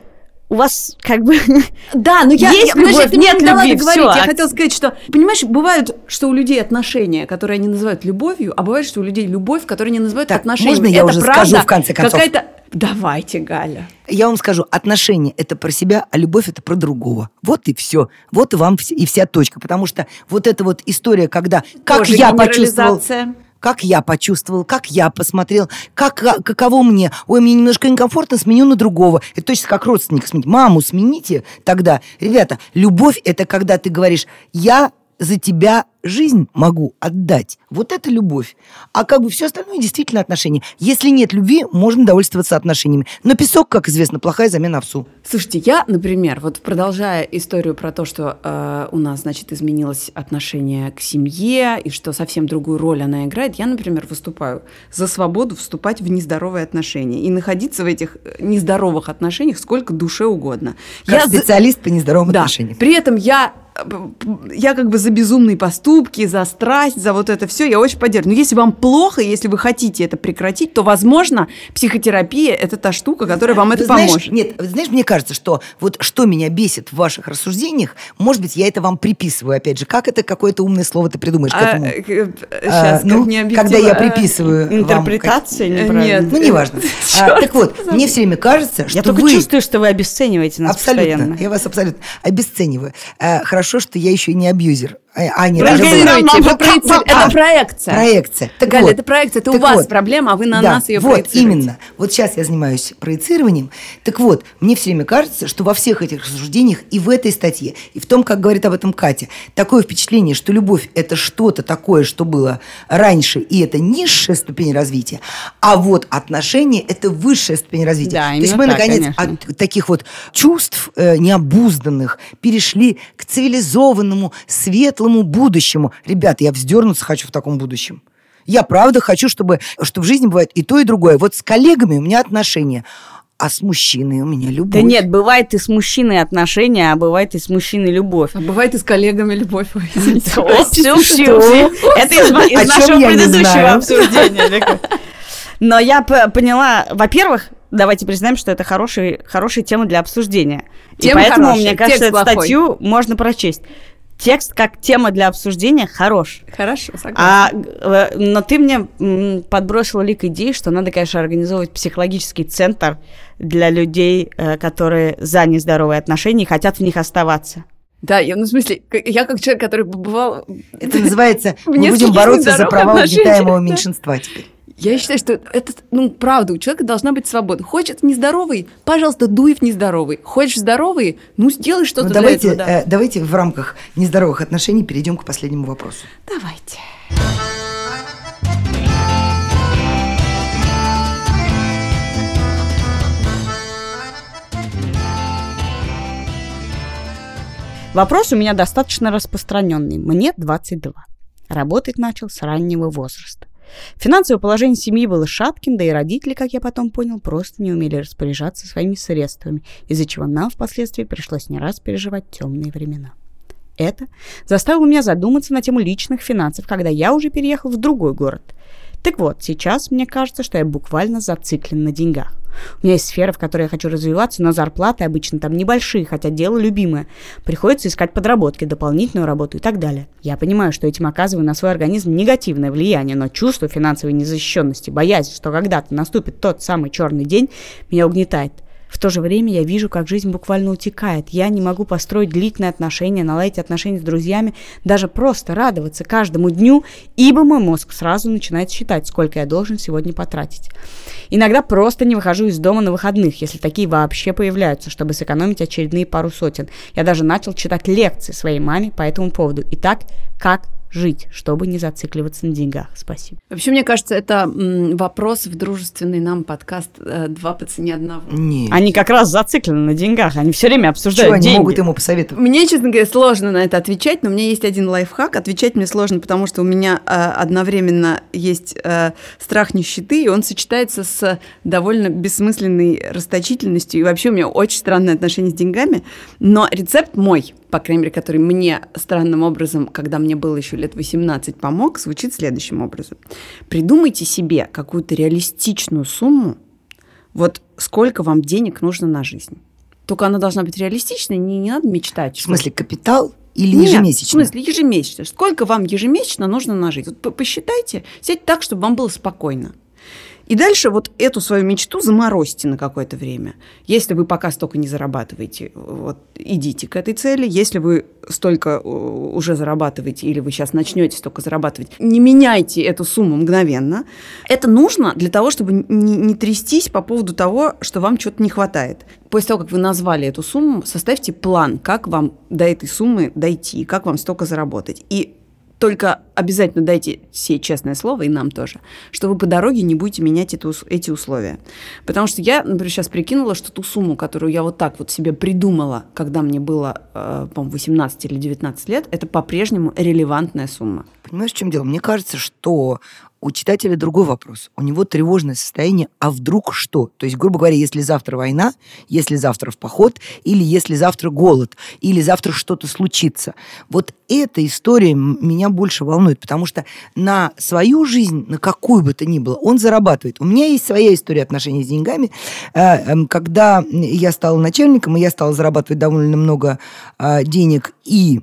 у вас как бы... Да, но я, Есть я- подожди, любовь, мне нет любви, договорить. всё, я хотела сказать, что, понимаешь, бывают, что у людей отношения, которые они называют любовью, а бывает, что у людей любовь, которую они называют Так, отношениями. можно я Это уже правда скажу в конце концов? Какая-то... Давайте, Галя. Я вам скажу, отношения это про себя, а любовь это про другого. Вот и все. Вот и вам и вся точка. Потому что вот эта вот история, когда как Тоже я почувствовал. Как я почувствовал, как я посмотрел, как, как- каково мне. Ой, мне немножко некомфортно, сменю на другого. Это точно как родственник сменить. Маму смените тогда. Ребята, любовь это когда ты говоришь, я за тебя жизнь могу отдать. Вот это любовь. А как бы все остальное действительно отношения. Если нет любви, можно довольствоваться отношениями. Но песок, как известно, плохая замена овсу. Слушайте, я, например, вот продолжая историю про то, что э, у нас, значит, изменилось отношение к семье и что совсем другую роль она играет, я, например, выступаю за свободу вступать в нездоровые отношения и находиться в этих э, нездоровых отношениях сколько душе угодно. Как я за- специалист по нездоровым Да. отношениям. При этом я, я как бы за безумные поступки, за страсть, за вот это все, я очень поддерживаю. Но если вам плохо, если вы хотите это прекратить, то, возможно, психотерапия – это та штука, которая вам это знаешь, поможет. Нет, знаешь, мне кажется, что вот что меня бесит в ваших рассуждениях, может быть, я это вам приписываю, опять же. Как это какое-то умное слово ты придумаешь к этому? сейчас, А, ну, как не объективно. когда я А, приписываю вам Интерпретация как- неправильная. Нет. Ну, неважно. А, так вот, мне все время кажется, что Я только вы... чувствую, что вы обесцениваете нас Абсолютно. постоянно. Я вас абсолютно обесцениваю. А, хорошо, что я еще не абьюзер. А, не нам Это же проекция. Это проекция. Так Галя, вот. это проекция. Это у Так вас вот. проблема, а вы на Да, нас ее вот, проецируете. именно. Вот сейчас я занимаюсь проецированием. Так вот, мне все время кажется, что во всех этих рассуждениях и в этой статье, и в том, как говорит об этом Катя, такое впечатление, что любовь – это что-то такое, что было раньше, и это низшая ступень развития, а вот отношения – это высшая ступень развития. Да, То есть мы, так, наконец, конечно. от таких вот чувств э, необузданных перешли к цивилизованному, светлому будущему. Ребята, я вздернуться хочу в таком будущем. Я правда хочу, чтобы, что в жизни бывает и то, и другое. Вот с коллегами у меня отношения, а с мужчиной у меня любовь. Да нет, бывает и с мужчиной отношения, а бывает и с мужчиной любовь. А бывает и с коллегами любовь. Это из, нашего я не предыдущего знаю. обсуждения. Но я поняла, во-первых, давайте признаем, что это хороший, хорошая тема для обсуждения. И Тема поэтому, хорошая, мне кажется, текст эту плохой. статью можно прочесть. Текст как тема для обсуждения хорош. Хорошо, согласна. А, э, но ты мне подбросила лик идеи, что надо, конечно, организовывать психологический центр для людей, э, которые за нездоровые отношения и хотят в них оставаться. Да, я, ну, в смысле, я как человек, который побывал... Это называется «Мы будем бороться за права угнетаемого меньшинства теперь». Я считаю, что это, ну, правда, у человека должна быть свобода. Хочет нездоровый, пожалуйста, дуй в нездоровый. Хочешь здоровый, ну, сделай что-то Ну, для давайте, этого, да. э, давайте в рамках нездоровых отношений перейдем к последнему вопросу. Давайте. Вопрос у меня достаточно распространенный. Мне 22. Работать начал с раннего возраста. Финансовое положение семьи было шатким, да и родители, как я потом понял, просто не умели распоряжаться своими средствами, из-за чего нам впоследствии пришлось не раз переживать темные времена. Это заставило меня задуматься на тему личных финансов, когда я уже переехал в другой город. Так вот, сейчас мне кажется, что я буквально зациклен на деньгах. У меня есть сфера, в которой я хочу развиваться, но зарплаты обычно там небольшие, хотя дело любимое. Приходится искать подработки, дополнительную работу и так далее. Я понимаю, что этим оказываю на свой организм негативное влияние, но чувство финансовой незащищенности, боязнь, что когда-то наступит тот самый черный день, меня угнетает. В то же время я вижу, как жизнь буквально утекает. Я не могу построить длительные отношения, наладить отношения с друзьями, даже просто радоваться каждому дню, ибо мой мозг сразу начинает считать, сколько я должен сегодня потратить. Иногда просто не выхожу из дома на выходных, если такие вообще появляются, чтобы сэкономить очередные пару сотен. Я даже начал читать лекции своей маме по этому поводу. Итак, как жить, чтобы не зацикливаться на деньгах? Спасибо. Вообще, мне кажется, это вопрос в дружественный нам подкаст э, «Два по цене одного». Нет. Они как раз зациклены на деньгах, они все время обсуждают они деньги. могут ему посоветовать? Мне, честно говоря, сложно на это отвечать, но у меня есть один лайфхак. Отвечать мне сложно, потому что у меня э, одновременно есть э, страх нищеты, и он сочетается с довольно бессмысленной расточительностью. И вообще у меня очень странное отношение с деньгами. Но рецепт мой, по крайней мере, который мне странным образом, когда мне было еще лет 18, помог, звучит следующим образом. Придумайте себе какую-то реалистичную сумму, вот сколько вам денег нужно на жизнь. Только она должна быть реалистичной, не, не надо мечтать. В смысле, капитал или Нет, ежемесячно? В смысле, ежемесячно. Сколько вам ежемесячно нужно на жизнь? Вот по- посчитайте, сядьте так, чтобы вам было спокойно. И дальше вот эту свою мечту заморозьте на какое-то время. Если вы пока столько не зарабатываете, вот идите к этой цели. Если вы столько э, уже зарабатываете или вы сейчас начнете столько зарабатывать, не меняйте эту сумму мгновенно. Это нужно для того, чтобы не, не трястись по поводу того, что вам что-то не хватает. После того, как вы назвали эту сумму, составьте план, как вам до этой суммы дойти, как вам столько заработать. И только обязательно дайте себе честное слово, и нам тоже, что вы по дороге не будете менять ус- эти условия. Потому что я, например, сейчас прикинула, что ту сумму, которую я вот так вот себе придумала, когда мне было, э, по-моему, 18 или 19 лет, это по-прежнему релевантная сумма. Понимаешь, в чем дело? Мне кажется, что у читателя другой вопрос. У него тревожное состояние, а вдруг что? То есть, грубо говоря, если завтра война, если завтра в поход, или если завтра голод, или завтра что-то случится. Вот эта история меня больше волнует, потому что на свою жизнь, на какую бы то ни было, он зарабатывает. У меня есть своя история отношений с деньгами. Э, эм, Когда я стала начальником, и я стала зарабатывать довольно много а, денег, и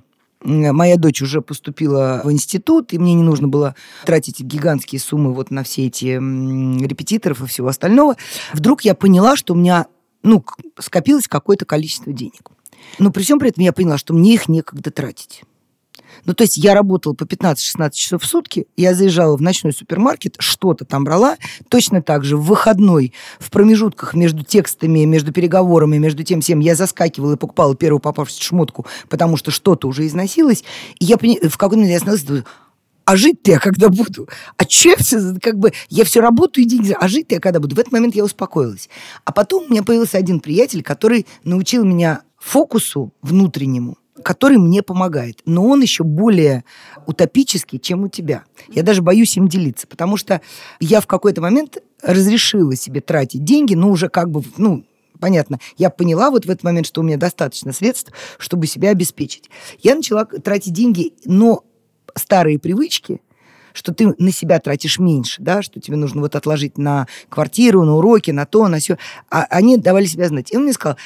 Моя дочь уже поступила в институт, и мне не нужно было тратить гигантские суммы вот на все эти репетиторов и всего остального. Вдруг я поняла, что у меня ну, скопилось какое-то количество денег. Но при всем при этом я поняла, что мне их некогда тратить. Ну, то есть я работала по 15-16 часов в сутки, я заезжала в ночной супермаркет, что-то там брала, точно так же в выходной, в промежутках между текстами, между переговорами, между тем всем, я заскакивала и покупала первую попавшуюся шмотку, потому что что-то уже износилось, и я в какой-то момент я остановилась а жить-то я когда буду? А че все, как бы, я все работаю и деньги, а жить-то я когда буду? В этот момент я успокоилась. А потом у меня появился один приятель, который научил меня фокусу внутреннему, который мне помогает. Но он еще более утопический, чем у тебя. Я даже боюсь им делиться, потому что я в какой-то момент разрешила себе тратить деньги, ну, уже как бы, ну, понятно, я поняла вот в этот момент, что у меня достаточно средств, чтобы себя обеспечить. Я начала тратить деньги, но старые привычки, что ты на себя тратишь меньше, да, что тебе нужно вот отложить на квартиру, на уроки, на то, на все, а они давали себя знать. И он мне сказал,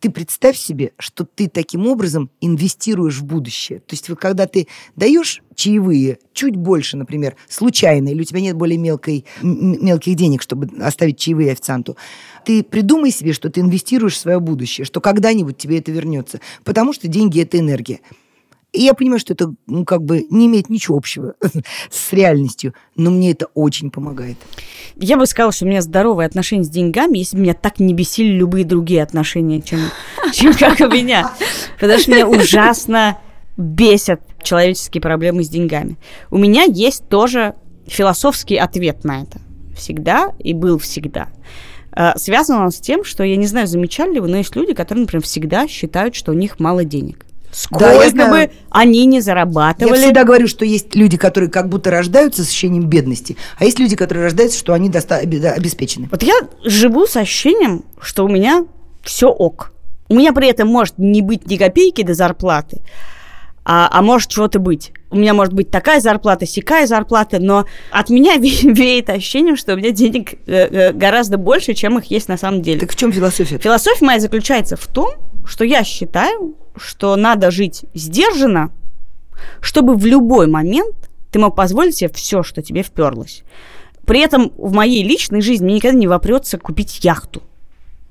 ты представь себе, что ты таким образом инвестируешь в будущее. То есть, когда ты даешь чаевые чуть больше, например, случайно, или у тебя нет более мелкой, мелких денег, чтобы оставить чаевые официанту, ты придумай себе, что ты инвестируешь в свое будущее, что когда-нибудь тебе это вернется. Потому что деньги – это энергия. И я понимаю, что это ну, как бы не имеет ничего общего с реальностью, но мне это очень помогает. Я бы сказала, что у меня здоровые отношения с деньгами, если бы меня так не бесили любые другие отношения, чем, чем как у меня. Потому что меня ужасно бесят человеческие проблемы с деньгами. У меня есть тоже философский ответ на это. Всегда и был всегда. А, связано с тем, что, я не знаю, замечали ли вы, но есть люди, которые, например, всегда считают, что у них мало денег. Сколько да, бы они не зарабатывали. Я всегда говорю, что есть люди, которые как будто рождаются с ощущением бедности, а есть люди, которые рождаются, что они доста- обеспечены. Вот я живу с ощущением, что у меня все ок. У меня при этом может не быть ни копейки до зарплаты, а, а может чего-то быть. У меня может быть такая зарплата, сякая зарплата, но от меня веет ощущение, что у меня денег э, э, гораздо больше, чем их есть на самом деле. Так в чем философия? Философия моя заключается в том, что я считаю, что надо жить сдержанно, чтобы в любой момент ты мог позволить себе все, что тебе вперлось. При этом в моей личной жизни мне никогда не вопрется купить яхту.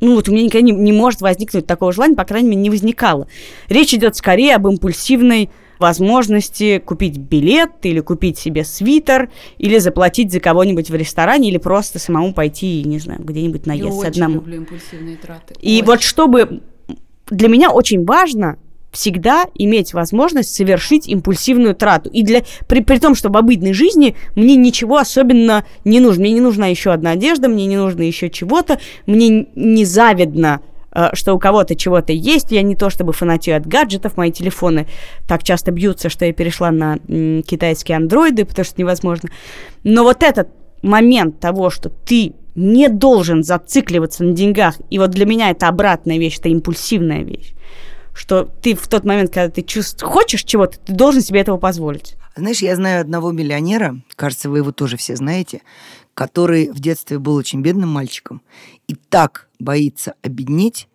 Ну вот у меня никогда не, не может возникнуть такого желания, по крайней мере, не возникало. Речь идет скорее об импульсивной возможности купить билет или купить себе свитер, или заплатить за кого-нибудь в ресторане, или просто самому пойти, не знаю, где-нибудь наесться Я одному. люблю импульсивные траты. И очень. вот чтобы для меня очень важно всегда иметь возможность совершить импульсивную трату. И для, при, при том, что в обыденной жизни мне ничего особенно не нужно. Мне не нужна еще одна одежда, мне не нужно еще чего-то, мне не завидно э, что у кого-то чего-то есть. Я не то чтобы фанатею от гаджетов, мои телефоны так часто бьются, что я перешла на китайские андроиды, потому что невозможно. Но вот этот момент того, что ты не должен зацикливаться на деньгах. И вот для меня это обратная вещь, это импульсивная вещь. Что ты в тот момент, когда ты чувств... хочешь чего-то, ты должен себе этого позволить. Знаешь, я знаю одного миллионера, кажется, вы его тоже все знаете, который в детстве был очень бедным мальчиком и так боится обеднеть,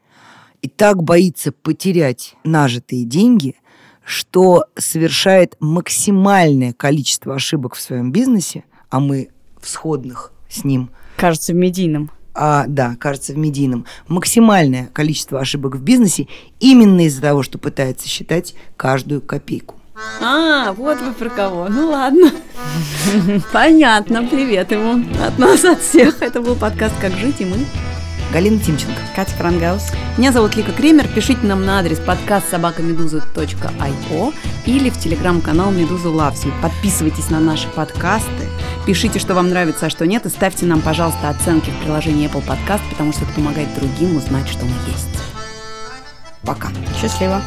и так боится потерять нажитые деньги, что совершает максимальное количество ошибок в своем бизнесе, а мы в сходных с ним Кажется, в медийном. А, да, кажется, в медийном. Максимальное количество ошибок в бизнесе именно из-за того, что пытается считать каждую копейку. А, вот вы про кого. Ну ладно. Понятно. Привет ему. От нас, от всех. Это был подкаст «Как жить» и мы Галина Тимченко. Катя Крангаус. Меня зовут Лика Кремер. Пишите нам на адрес подкаст собакамедуза.io или в телеграм-канал Медуза Лавси. Подписывайтесь на наши подкасты. Пишите, что вам нравится, а что нет. И ставьте нам, пожалуйста, оценки в приложении Apple Podcast, потому что это помогает другим узнать, что мы есть. Пока. Счастливо.